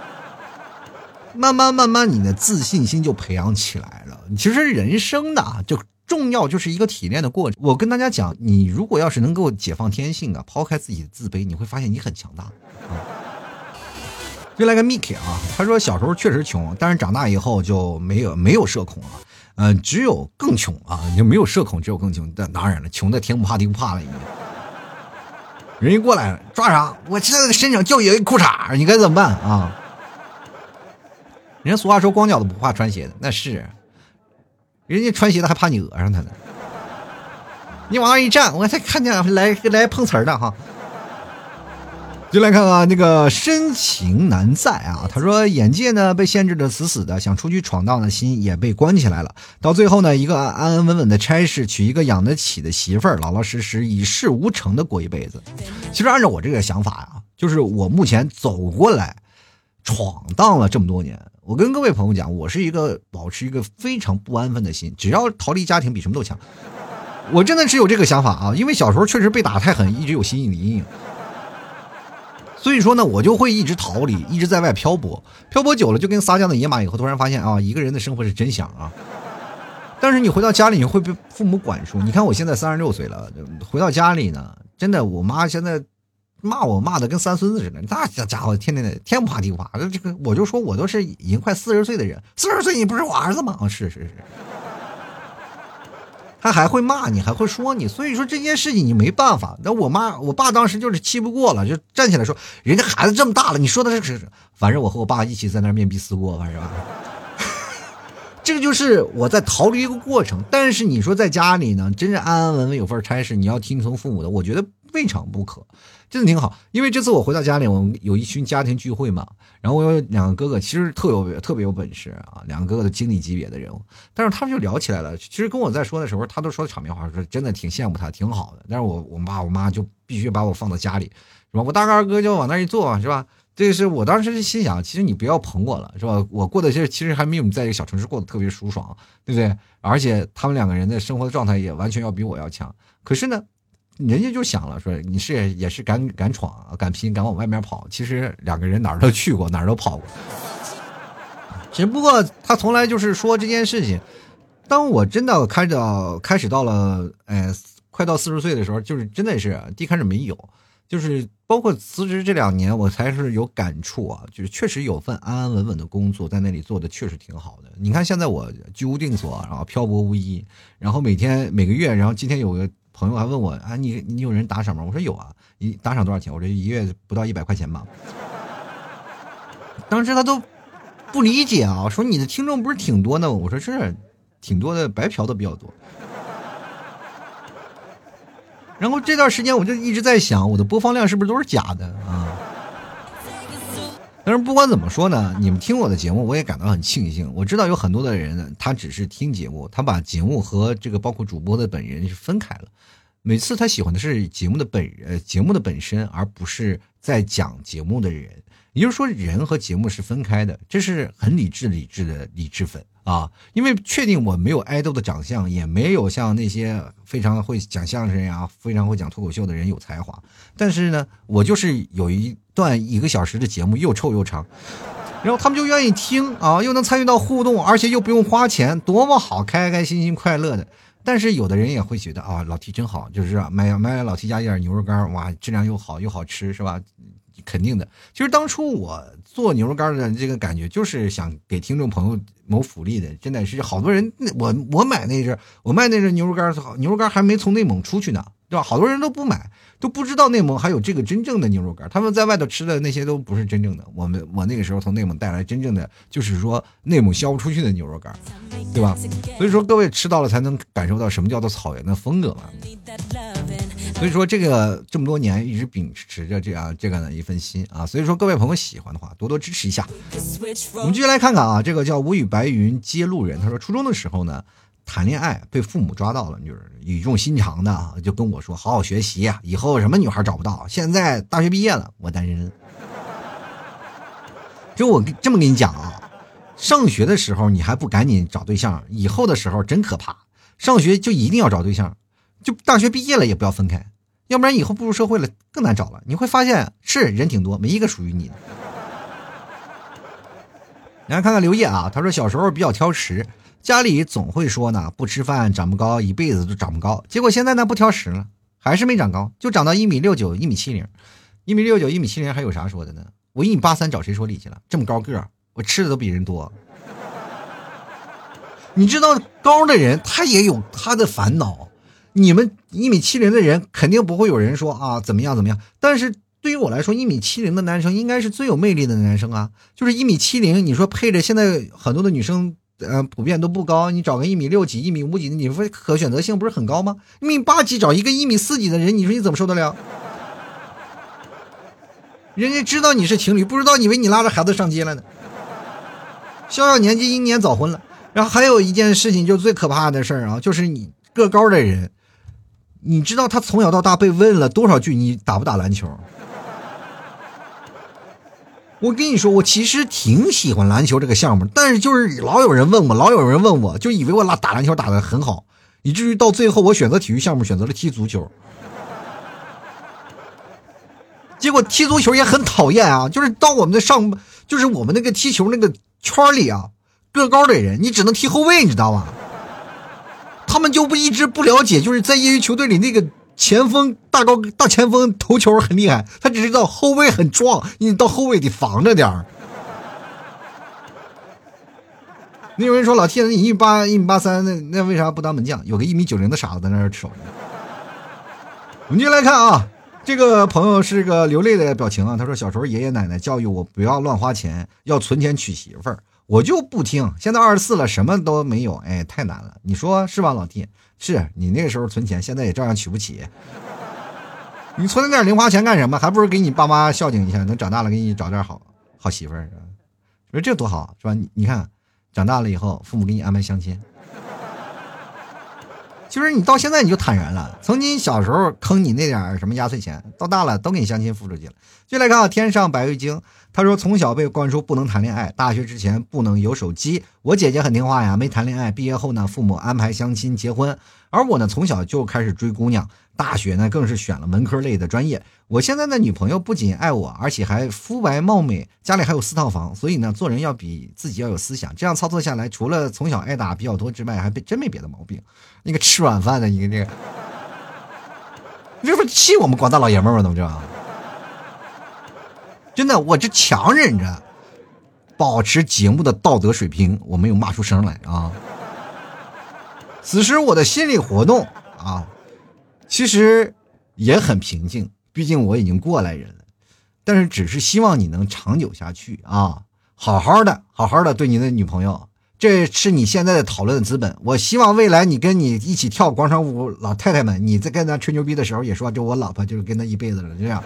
慢慢慢慢，你的自信心就培养起来了。其实人生的就重要就是一个体验的过程。我跟大家讲，你如果要是能够解放天性啊，抛开自己的自卑，你会发现你很强大啊。又来个 Miki 啊，他说小时候确实穷，但是长大以后就没有没有社恐了，嗯，只有更穷啊，就没有社恐，只有更穷。但当然了，穷的天不怕地不怕了，已经。人一过来抓啥？我这身上就有一裤衩，你该怎么办啊？人家俗话说光脚的不怕穿鞋的，那是，人家穿鞋的还怕你讹上他呢。你往那一站，我才看见来来碰瓷儿的哈。就来看看那个深情难在啊，他说眼界呢被限制的死死的，想出去闯荡的心也被关起来了。到最后呢，一个安安稳稳的差事，娶一个养得起的媳妇儿，老老实实一事无成的过一辈子。其实按照我这个想法啊，就是我目前走过来，闯荡了这么多年，我跟各位朋友讲，我是一个保持一个非常不安分的心，只要逃离家庭比什么都强。我真的是有这个想法啊，因为小时候确实被打太狠，一直有心理阴影。所以说呢，我就会一直逃离，一直在外漂泊，漂泊久了就跟撒娇的野马。以后突然发现啊，一个人的生活是真香啊！但是你回到家里，你会被父母管束。你看我现在三十六岁了，回到家里呢，真的，我妈现在骂我骂的跟三孙子似的。那家伙天天的天不怕地不怕，这个我就说我都是已经快四十岁的人，四十岁你不是我儿子吗？啊，是是是。他还会骂你，还会说你，所以说这件事情你没办法。那我妈、我爸当时就是气不过了，就站起来说：“人家孩子这么大了，你说的是是？反正我和我爸一起在那面壁思过，反正。这个就是我在逃离一个过程。但是你说在家里呢，真是安安稳稳有份差事，你要听从父母的，我觉得未尝不可。真的挺好，因为这次我回到家里，我们有一群家庭聚会嘛，然后我有两个哥哥，其实特有特别有本事啊，两个哥哥的经理级别的人物，但是他们就聊起来了。其实跟我在说的时候，他都说的场面话，说真的挺羡慕他，挺好的。但是我我爸我妈就必须把我放到家里，是吧？我大哥二哥就往那一坐，是吧？这个是我当时心想，其实你不要捧我了，是吧？我过的是其实还没有你在一个小城市过得特别舒爽，对不对？而且他们两个人的生活的状态也完全要比我要强。可是呢？人家就想了，说你是也是敢敢闯、敢拼、敢往外面跑。其实两个人哪儿都去过，哪儿都跑过。只不过他从来就是说这件事情。当我真的开到开始到了，哎，快到四十岁的时候，就是真的是一开始没有。就是包括辞职这两年，我才是有感触啊，就是确实有份安安稳稳的工作，在那里做的确实挺好的。你看现在我居无定所，然后漂泊无依，然后每天每个月，然后今天有个朋友还问我啊，你你有人打赏吗？我说有啊，你打赏多少钱？我这一月不到一百块钱吧。当时他都不理解啊，说你的听众不是挺多的吗？我说是，挺多的，白嫖的比较多。然后这段时间我就一直在想，我的播放量是不是都是假的啊？但是不管怎么说呢，你们听我的节目，我也感到很庆幸。我知道有很多的人呢，他只是听节目，他把节目和这个包括主播的本人是分开了。每次他喜欢的是节目的本呃节目的本身，而不是在讲节目的人。也就是说，人和节目是分开的，这是很理智理智的理智粉。啊，因为确定我没有爱豆的长相，也没有像那些非常会讲相声呀、非常会讲脱口秀的人有才华。但是呢，我就是有一段一个小时的节目，又臭又长，然后他们就愿意听啊，又能参与到互动，而且又不用花钱，多么好，开开心心、快乐的。但是有的人也会觉得啊，老提真好，就是买买老提家一点牛肉干，哇，质量又好又好吃，是吧？肯定的，其实当初我做牛肉干的这个感觉，就是想给听众朋友谋福利的。真的是好多人，我我买那阵，我卖那阵牛肉干，牛肉干还没从内蒙出去呢，对吧？好多人都不买，都不知道内蒙还有这个真正的牛肉干。他们在外头吃的那些都不是真正的。我们我那个时候从内蒙带来真正的，就是说内蒙销不出去的牛肉干，对吧？所以说各位吃到了才能感受到什么叫做草原的风格嘛。所以说这个这么多年一直秉持着这样这个的一份心啊，所以说各位朋友喜欢的话多多支持一下。我们继续来看看啊，这个叫无语白云接路人，他说初中的时候呢谈恋爱被父母抓到了，就是语重心长的就跟我说好好学习，以后什么女孩找不到。现在大学毕业了，我单身。就我这么跟你讲啊，上学的时候你还不赶紧找对象，以后的时候真可怕。上学就一定要找对象。就大学毕业了也不要分开，要不然以后步入社会了更难找了。你会发现是人挺多，没一个属于你的。来看看刘烨啊，他说小时候比较挑食，家里总会说呢不吃饭长不高，一辈子都长不高。结果现在呢不挑食了，还是没长高，就长到一米六九、一米七零，一米六九、一米七零还有啥说的呢？我一米八三找谁说理去了？这么高个儿，我吃的都比人多。你知道高的人他也有他的烦恼。你们一米七零的人肯定不会有人说啊怎么样怎么样，但是对于我来说，一米七零的男生应该是最有魅力的男生啊。就是一米七零，你说配着现在很多的女生，呃，普遍都不高，你找个一米六几、一米五几的，你说可选择性不是很高吗？一米八几找一个一米四几的人，你说你怎么受得了？人家知道你是情侣，不知道以为你拉着孩子上街了呢。小小年纪英年早婚了，然后还有一件事情，就最可怕的事儿啊，就是你个高的人。你知道他从小到大被问了多少句你打不打篮球？我跟你说，我其实挺喜欢篮球这个项目，但是就是老有人问我，老有人问我，就以为我打打篮球打的很好，以至于到最后我选择体育项目，选择了踢足球。结果踢足球也很讨厌啊，就是到我们的上，就是我们那个踢球那个圈里啊，个高的人你只能踢后卫，你知道吧？他们就不一直不了解，就是在业余球队里那个前锋大高大前锋投球很厉害，他只知道后卫很壮，你到后卫得防着点儿。那有人说老 T，你一米八一米八三，那那为啥不当门将？有个一米九零的傻子在那儿守着。我们就来看啊，这个朋友是个流泪的表情啊，他说小时候爷爷奶奶教育我不要乱花钱，要存钱娶媳妇儿。我就不听，现在二十四了，什么都没有，哎，太难了，你说是吧，老弟？是你那个时候存钱，现在也照样娶不起。你存那点零花钱干什么？还不如给你爸妈孝敬一下，等长大了给你找点好好媳妇儿，说这多好，是吧？你你看，长大了以后，父母给你安排相亲。其实你到现在你就坦然了，曾经小时候坑你那点什么压岁钱，到大了都给你相亲付出去了。就来看，天上白玉京，他说从小被灌输不能谈恋爱，大学之前不能有手机。我姐姐很听话呀，没谈恋爱，毕业后呢，父母安排相亲结婚，而我呢，从小就开始追姑娘。大学呢，更是选了文科类的专业。我现在的女朋友不仅爱我，而且还肤白貌美，家里还有四套房。所以呢，做人要比自己要有思想。这样操作下来，除了从小挨打比较多之外，还被真没别的毛病。那个吃软饭的，你个这个，你这不气我们广大老爷们吗？怎么着？真的，我这强忍着，保持节目的道德水平，我没有骂出声来啊。此时我的心理活动啊，其实也很平静，毕竟我已经过来人了。但是只是希望你能长久下去啊，好好的，好好的对你的女朋友，这是你现在的讨论的资本。我希望未来你跟你一起跳广场舞老太太们，你在跟她吹牛逼的时候也说，就我老婆就是跟她一辈子了，这样，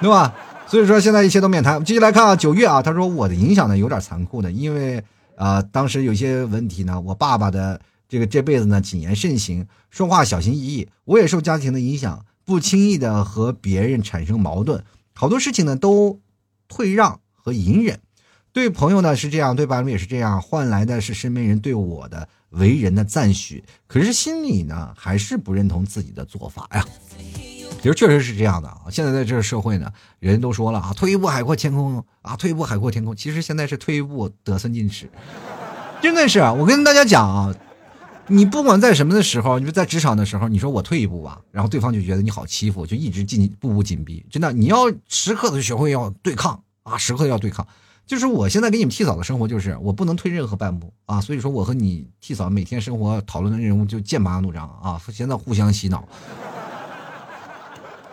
对吧？所以说现在一切都免谈。继续来看啊，九月啊，他说我的影响呢有点残酷的，因为啊当时有些问题呢，我爸爸的这个这辈子呢谨言慎行，说话小心翼翼，我也受家庭的影响，不轻易的和别人产生矛盾。好多事情呢都退让和隐忍，对朋友呢是这样，对伴侣也是这样，换来的是身边人对我的为人的赞许，可是心里呢还是不认同自己的做法呀。其实确实是这样的啊，现在在这个社会呢，人都说了啊，退一步海阔天空啊，退一步海阔天空。其实现在是退一步得寸进尺，真的是我跟大家讲啊。你不管在什么的时候，你说在职场的时候，你说我退一步吧，然后对方就觉得你好欺负，就一直进步步紧逼。真的，你要时刻的学会要对抗啊，时刻要对抗。就是我现在给你们替嫂的生活，就是我不能退任何半步啊。所以说，我和你替嫂每天生活讨论的内容就剑拔弩张啊，现在互相洗脑。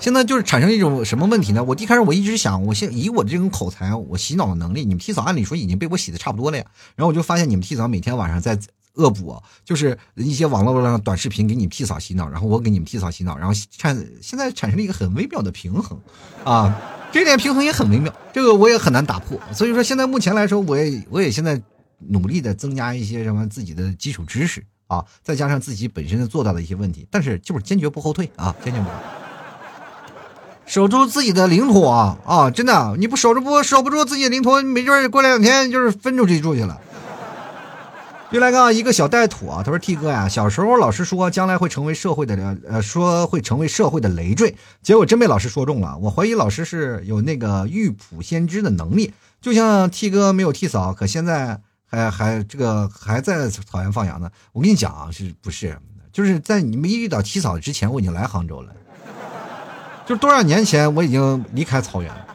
现在就是产生一种什么问题呢？我一开始我一直想，我现以我这种口才，我洗脑的能力，你们替嫂按理说已经被我洗的差不多了呀。然后我就发现你们替嫂每天晚上在。恶补就是一些网络上短视频给你们替嫂洗脑，然后我给你们替嫂洗脑，然后产现在产生了一个很微妙的平衡，啊，这点平衡也很微妙，这个我也很难打破。所以说现在目前来说，我也我也现在努力的增加一些什么自己的基础知识啊，再加上自己本身做到的一些问题，但是就是坚决不后退啊，坚决不后退，守住自己的领土啊啊，真的你不守住不守不住自己的领土，没准过两天就是分出去住去了。又来个一个小带土啊！他说：“T 哥呀，小时候老师说将来会成为社会的呃，说会成为社会的累赘，结果真被老师说中了。我怀疑老师是有那个预卜先知的能力。就像 T 哥没有 T 嫂，可现在还 还这个还在草原放羊呢。我跟你讲啊，是不是？就是在你没遇到 T 嫂之前，我已经来杭州了。就多少年前我已经离开草原了，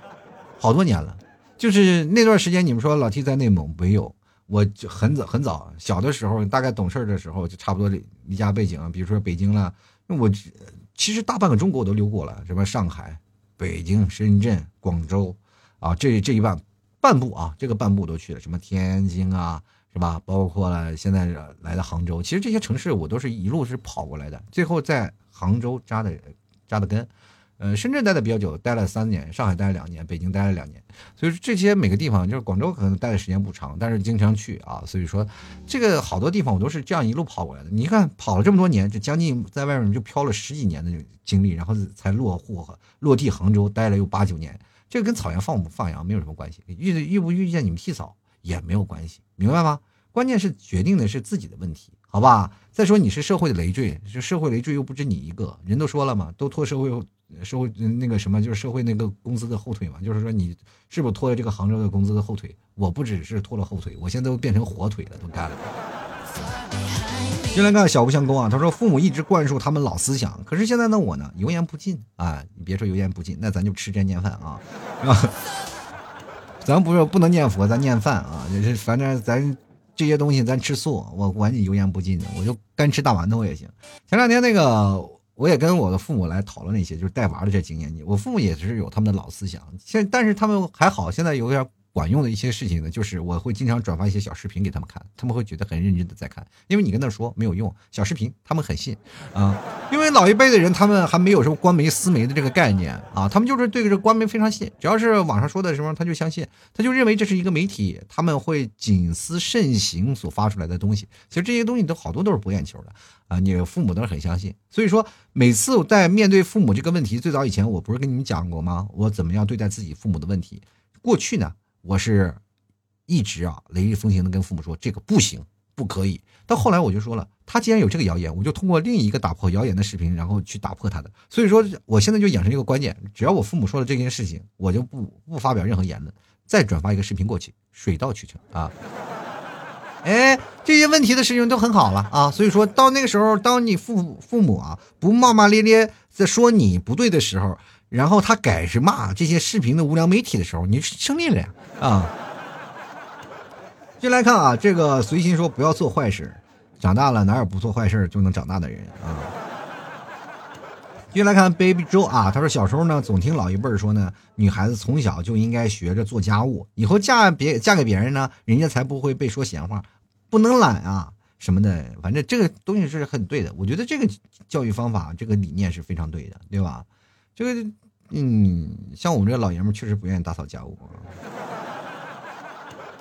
好多年了。就是那段时间，你们说老 T 在内蒙没有？”我就很早很早小的时候，大概懂事的时候，就差不多离家背景，比如说北京了。那我其实大半个中国我都溜过了，什么上海、北京、深圳、广州啊，这这一半半部啊，这个半部都去了。什么天津啊，是吧？包括了现在来的杭州，其实这些城市我都是一路是跑过来的，最后在杭州扎的扎的根。呃，深圳待的比较久，待了三年；上海待了两年，北京待了两年。所以说这些每个地方，就是广州可能待的时间不长，但是经常去啊。所以说，这个好多地方我都是这样一路跑过来的。你看，跑了这么多年，这将近在外面就飘了十几年的经历，然后才落户落地杭州，待了有八九年。这个跟草原放不放羊没有什么关系，遇遇不遇见你们替嫂也没有关系，明白吗？关键是决定的是自己的问题，好吧？再说你是社会的累赘，这社会累赘又不止你一个人，都说了嘛，都拖社会。社会那个什么，就是社会那个工资的后腿嘛，就是说你是不是拖了这个杭州的工资的后腿？我不只是拖了后腿，我现在都变成火腿了，都干了。进来看小不相公啊，他说父母一直灌输他们老思想，可是现在呢我呢油盐不进啊，你别说油盐不进，那咱就吃斋念饭啊，啊？咱不是不能念佛，咱念饭啊，就是反正咱这些东西咱吃素，我管你油盐不进的，我就干吃大馒头也行。前两天那个。我也跟我的父母来讨论那些，就是带娃的这经验。我父母也是有他们的老思想，现但是他们还好，现在有点。管用的一些事情呢，就是我会经常转发一些小视频给他们看，他们会觉得很认真的在看，因为你跟他说没有用，小视频他们很信啊，因为老一辈的人他们还没有什么官媒私媒的这个概念啊，他们就是对这官媒非常信，只要是网上说的什么他就相信，他就认为这是一个媒体，他们会谨思慎行所发出来的东西，其实这些东西都好多都是博眼球的啊，你父母都是很相信，所以说每次在面对父母这个问题，最早以前我不是跟你们讲过吗？我怎么样对待自己父母的问题？过去呢？我是一直啊雷厉风行的跟父母说这个不行不可以，到后来我就说了，他既然有这个谣言，我就通过另一个打破谣言的视频，然后去打破他的。所以说，我现在就养成一个观念，只要我父母说了这件事情，我就不不发表任何言论，再转发一个视频过去，水到渠成啊。哎，这些问题的事情都很好了啊。所以说到那个时候，当你父父母啊不骂骂咧咧在说你不对的时候。然后他改是骂这些视频的无良媒体的时候，你胜利了呀啊！进来看啊，这个随心说不要做坏事，长大了哪有不做坏事就能长大的人啊？接来看 Baby Joe 啊，他说小时候呢，总听老一辈说呢，女孩子从小就应该学着做家务，以后嫁别嫁给别人呢，人家才不会被说闲话，不能懒啊什么的。反正这个东西是很对的，我觉得这个教育方法，这个理念是非常对的，对吧？这个，嗯，像我们这老爷们确实不愿意打扫家务，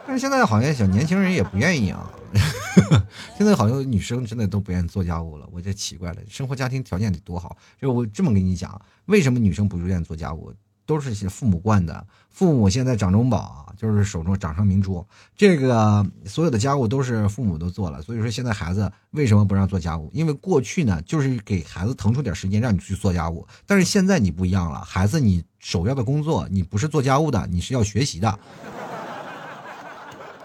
但是现在好像小年轻人也不愿意啊。现在好像女生真的都不愿意做家务了，我就奇怪了，生活家庭条件得多好？就我这么跟你讲，为什么女生不愿意做家务？都是些父母惯的，父母现在掌中宝啊，就是手中掌上明珠，这个所有的家务都是父母都做了，所以说现在孩子为什么不让做家务？因为过去呢，就是给孩子腾出点时间让你去做家务，但是现在你不一样了，孩子你首要的工作你不是做家务的，你是要学习的。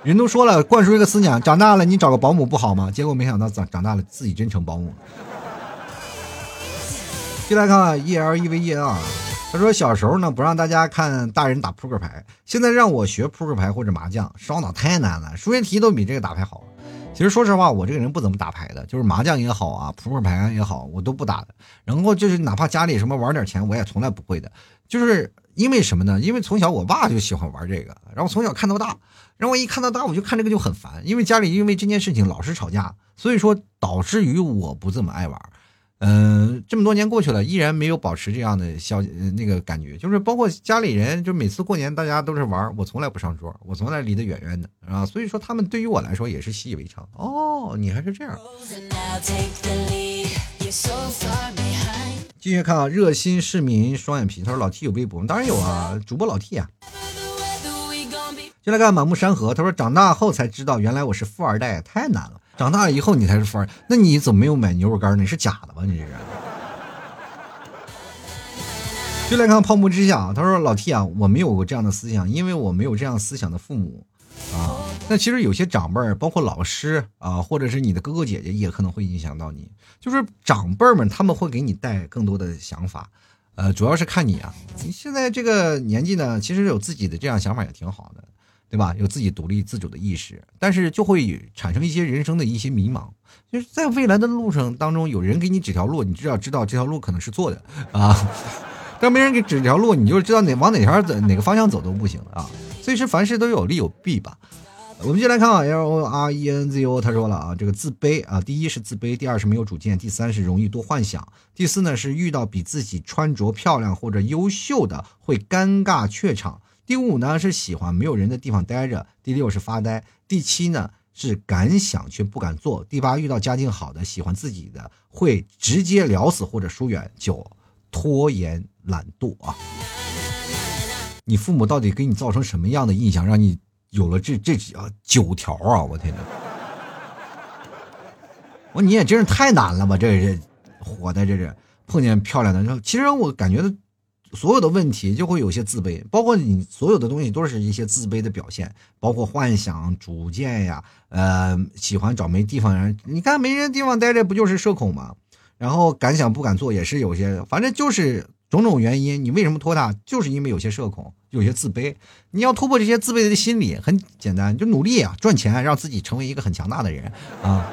人都说了，灌输一个思想，长大了你找个保姆不好吗？结果没想到长长大了自己真成保姆了。进来看 E L E V E R，他说小时候呢不让大家看大人打扑克牌，现在让我学扑克牌或者麻将，烧脑太难了，数学题都比这个打牌好。其实说实话，我这个人不怎么打牌的，就是麻将也好啊，扑克牌也好，我都不打的。然后就是哪怕家里什么玩点钱，我也从来不会的，就是因为什么呢？因为从小我爸就喜欢玩这个，然后从小看到大。然后我一看到大，我就看这个就很烦，因为家里因为这件事情老是吵架，所以说导致于我不怎么爱玩。嗯，这么多年过去了，依然没有保持这样的消呃那个感觉，就是包括家里人，就每次过年大家都是玩，我从来不上桌，我从来离得远远的啊，所以说他们对于我来说也是习以为常。哦，你还是这样。继续看啊，热心市民双眼皮，他说老 T 有微博当然有啊，主播老 T 啊。进来看满目山河，他说长大后才知道原来我是富二代，太难了。长大了以后你才是富二，那你怎么没有买牛肉干？你是假的吧？你这是。就来看泡沫之下，他说老 T 啊，我没有过这样的思想，因为我没有这样思想的父母啊。那其实有些长辈儿，包括老师啊，或者是你的哥哥姐姐，也可能会影响到你。就是长辈们他们会给你带更多的想法，呃，主要是看你啊。你现在这个年纪呢，其实有自己的这样想法也挺好的。对吧？有自己独立自主的意识，但是就会产生一些人生的一些迷茫。就是在未来的路程当中，有人给你指条路，你至少知道这条路可能是错的啊。但没人给指条路，你就知道哪往哪条走哪个方向走都不行啊。所以说，凡事都有利有弊吧。我们就来看啊，L O R E N Z O，他说了啊，这个自卑啊，第一是自卑，第二是没有主见，第三是容易多幻想，第四呢是遇到比自己穿着漂亮或者优秀的会尴尬怯场。第五呢是喜欢没有人的地方待着，第六是发呆，第七呢是敢想却不敢做，第八遇到家境好的喜欢自己的会直接聊死或者疏远，九拖延懒惰啊。你父母到底给你造成什么样的印象，让你有了这这几九条啊？我天哪！我你也真是太难了吧？这是活的，这是碰见漂亮的，其实我感觉。所有的问题就会有些自卑，包括你所有的东西都是一些自卑的表现，包括幻想、主见呀，呃，喜欢找没地方人。你看没人地方待着，不就是社恐吗？然后敢想不敢做，也是有些，反正就是种种原因。你为什么拖沓？就是因为有些社恐，有些自卑。你要突破这些自卑的心理，很简单，就努力啊，赚钱，让自己成为一个很强大的人啊。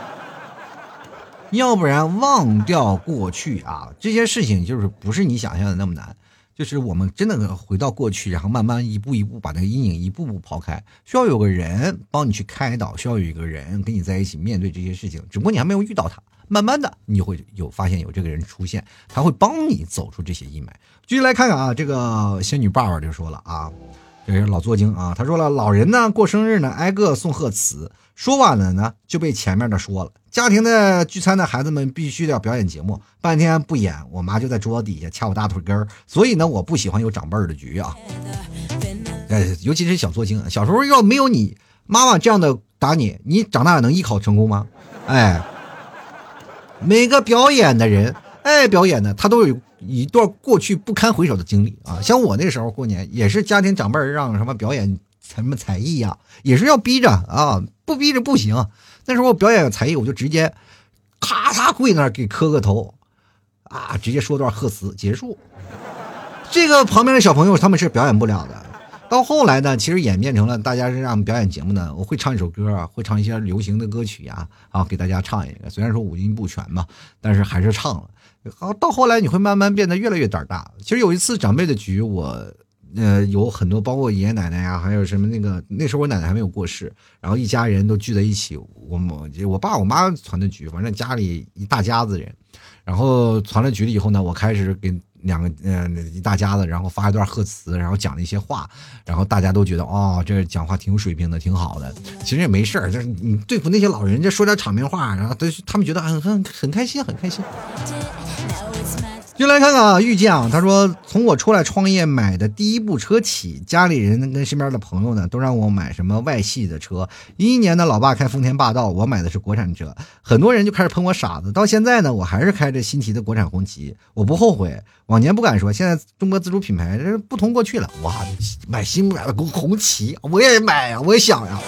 要不然忘掉过去啊，这些事情就是不是你想象的那么难。就是我们真的回到过去，然后慢慢一步一步把那个阴影一步步抛开，需要有个人帮你去开导，需要有一个人跟你在一起面对这些事情。只不过你还没有遇到他，慢慢的你就会有发现有这个人出现，他会帮你走出这些阴霾。继续来看看啊，这个仙女爸爸就说了啊，这是老作精啊，他说了，老人呢过生日呢挨个送贺词。说晚了呢，就被前面的说了。家庭的聚餐的孩子们必须要表演节目，半天不演，我妈就在桌子底下掐我大腿根儿。所以呢，我不喜欢有长辈儿的局啊。哎，尤其是小作精，小时候要没有你妈妈这样的打你，你长大能艺考成功吗？哎，每个表演的人，爱表演的，他都有一段过去不堪回首的经历啊。像我那时候过年，也是家庭长辈让什么表演什么才艺呀，也是要逼着啊。不逼着不行，那时候我表演才艺，我就直接咔嚓跪那儿给磕个头，啊，直接说段贺词结束，这个旁边的小朋友他们是表演不了的。到后来呢，其实演变成了大家是让表演节目呢，我会唱一首歌啊，会唱一些流行的歌曲呀，啊，给大家唱一个。虽然说五音不全嘛，但是还是唱了。好，到后来你会慢慢变得越来越胆大。其实有一次长辈的局，我呃有很多，包括爷爷奶奶呀，还有什么那个那时候我奶奶还没有过世，然后一家人都聚在一起，我我我爸我妈传的局，反正家里一大家子人，然后传了局了以后呢，我开始给。两个嗯一大家子，然后发一段贺词，然后讲了一些话，然后大家都觉得哦，这讲话挺有水平的，挺好的。其实也没事儿，就是你对付那些老人家说点场面话，然后都他们觉得很很很开心，很开心。就来看看啊，遇见啊，他说从我出来创业买的第一部车起，家里人跟身边的朋友呢都让我买什么外系的车。一一年呢，老爸开丰田霸道，我买的是国产车，很多人就开始喷我傻子。到现在呢，我还是开着新提的国产红旗，我不后悔。往年不敢说，现在中国自主品牌这是不同过去了。哇，买新买的红旗，我也买呀，我也想呀，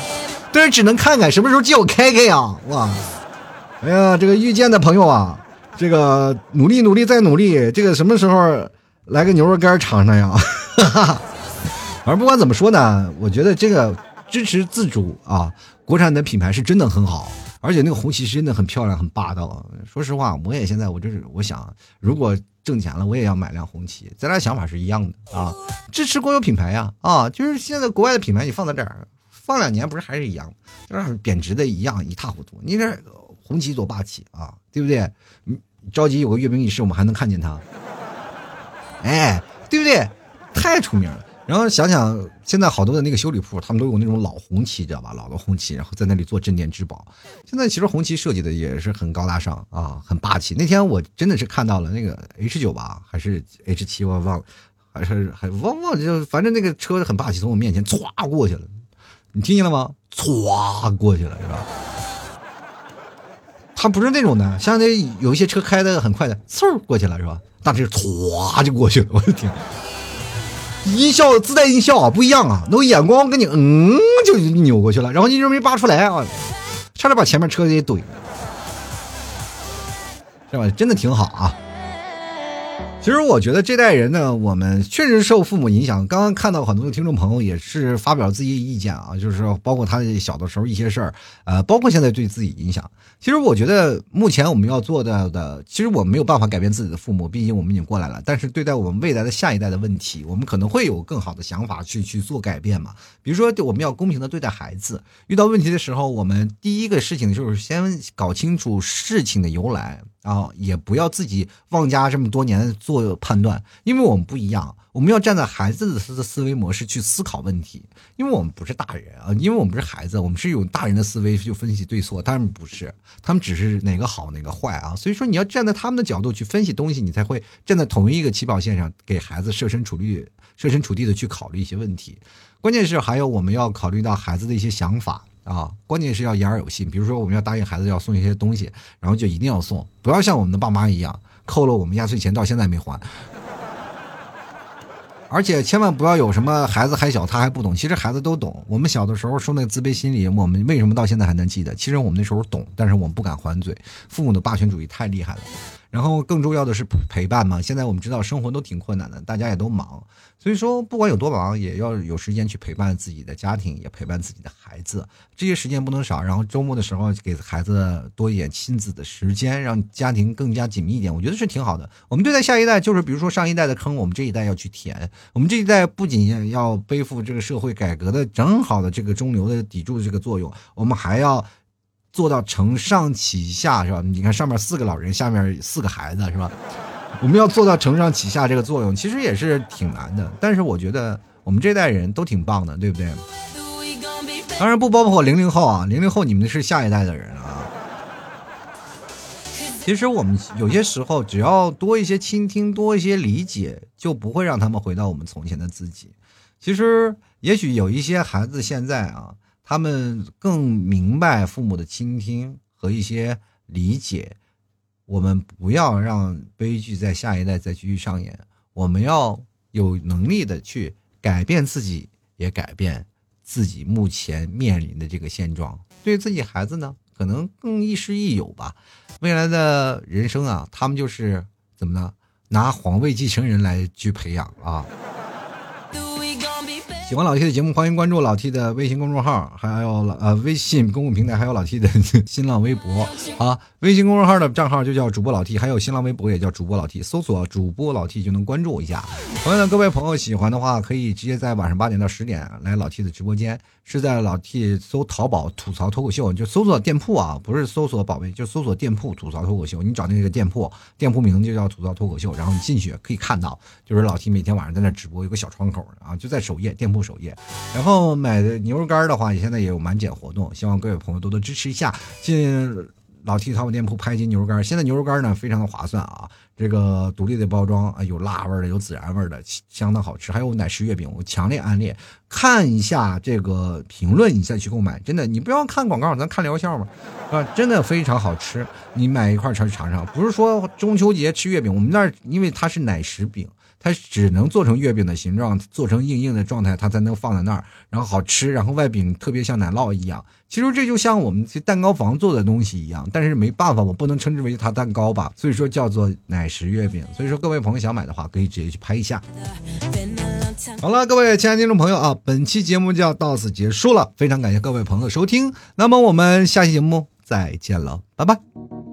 但是只能看看，什么时候借我开开呀？哇，哎呀，这个遇见的朋友啊。这个努力努力再努力，这个什么时候来个牛肉干尝尝呀？反正不管怎么说呢，我觉得这个支持自主啊，国产的品牌是真的很好，而且那个红旗是真的很漂亮、很霸道。说实话，我也现在我就是我想，如果挣钱了，我也要买辆红旗。咱俩想法是一样的啊，支持国有品牌呀啊，就是现在国外的品牌你放在这儿放两年，不是还是一样，就是贬值的一样一塌糊涂。你这。红旗多霸气啊，对不对？嗯，着急有个阅兵仪式，我们还能看见他，哎，对不对？太出名了。然后想想现在好多的那个修理铺，他们都有那种老红旗，知道吧？老的红旗，然后在那里做镇店之宝。现在其实红旗设计的也是很高大上啊，很霸气。那天我真的是看到了那个 H 九吧，还是 H 七，我忘了，还是还忘忘就反正那个车很霸气，从我面前歘过去了。你听见了吗？歘过去了，是吧？它不是那种的，像那有一些车开的很快的，嗖过去了是吧？那这唰就过去了，我的天！音效自带音效啊，不一样啊，那个眼光跟你嗯就扭过去了，然后你就没扒出来啊，差点把前面车给怼了，是吧？真的挺好啊。其实我觉得这代人呢，我们确实受父母影响。刚刚看到很多的听众朋友也是发表自己意见啊，就是说包括他小的时候一些事儿，呃，包括现在对自己影响。其实我觉得目前我们要做到的，其实我们没有办法改变自己的父母，毕竟我们已经过来了。但是对待我们未来的下一代的问题，我们可能会有更好的想法去去做改变嘛。比如说，我们要公平的对待孩子，遇到问题的时候，我们第一个事情就是先搞清楚事情的由来。啊，也不要自己妄加这么多年做判断，因为我们不一样，我们要站在孩子的思思维模式去思考问题，因为我们不是大人啊，因为我们是孩子，我们是有大人的思维去分析对错，他们不是，他们只是哪个好哪个坏啊，所以说你要站在他们的角度去分析东西，你才会站在同一个起跑线上，给孩子设身处地、设身处地的去考虑一些问题，关键是还有我们要考虑到孩子的一些想法。啊，关键是要言而有信。比如说，我们要答应孩子要送一些东西，然后就一定要送，不要像我们的爸妈一样扣了我们压岁钱到现在没还。而且千万不要有什么孩子还小，他还不懂。其实孩子都懂。我们小的时候受那个自卑心理，我们为什么到现在还能记得？其实我们那时候懂，但是我们不敢还嘴。父母的霸权主义太厉害了。然后更重要的是陪伴嘛。现在我们知道生活都挺困难的，大家也都忙，所以说不管有多忙，也要有时间去陪伴自己的家庭，也陪伴自己的孩子。这些时间不能少。然后周末的时候给孩子多一点亲子的时间，让家庭更加紧密一点，我觉得是挺好的。我们对待下一代，就是比如说上一代的坑，我们这一代要去填。我们这一代不仅要背负这个社会改革的正好的这个中流的砥柱这个作用，我们还要。做到承上启下是吧？你看上面四个老人，下面四个孩子是吧？我们要做到承上启下这个作用，其实也是挺难的。但是我觉得我们这代人都挺棒的，对不对？当然不包括零零后啊，零零后你们是下一代的人啊。其实我们有些时候只要多一些倾听，多一些理解，就不会让他们回到我们从前的自己。其实也许有一些孩子现在啊。他们更明白父母的倾听和一些理解，我们不要让悲剧在下一代再继续上演。我们要有能力的去改变自己，也改变自己目前面临的这个现状。对自己孩子呢，可能更亦师亦友吧。未来的人生啊，他们就是怎么呢？拿皇位继承人来去培养啊。喜欢老 T 的节目，欢迎关注老 T 的微信公众号，还有呃微信公共平台，还有老 T 的 新浪微博啊。微信公众号的账号就叫主播老 T，还有新浪微博也叫主播老 T，搜索主播老 T 就能关注一下。同样的，各位朋友喜欢的话，可以直接在晚上八点到十点来老 T 的直播间，是在老 T 搜淘宝吐槽脱口秀，就搜索店铺啊，不是搜索宝贝，就搜索店铺吐槽脱口秀。你找那个店铺，店铺名就叫吐槽脱口秀，然后你进去可以看到，就是老 T 每天晚上在那直播，有个小窗口啊，就在首页店铺首页。然后买的牛肉干的话，现在也有满减活动，希望各位朋友多多支持一下。进老 T 淘宝店铺拍一斤牛肉干，现在牛肉干呢非常的划算啊！这个独立的包装啊，有辣味的，有孜然味的，相当好吃。还有奶食月饼，我强烈安利。看一下这个评论，你再去购买，真的，你不要看广告，咱看疗效嘛，啊，真的非常好吃。你买一块尝尝尝，不是说中秋节吃月饼，我们那儿因为它是奶食饼。它只能做成月饼的形状，做成硬硬的状态，它才能放在那儿，然后好吃。然后外饼特别像奶酪一样，其实这就像我们去蛋糕房做的东西一样。但是没办法，我不能称之为它蛋糕吧，所以说叫做奶食月饼。所以说各位朋友想买的话，可以直接去拍一下。好了，各位亲爱的听众朋友啊，本期节目就要到此结束了，非常感谢各位朋友收听。那么我们下期节目再见了，拜拜。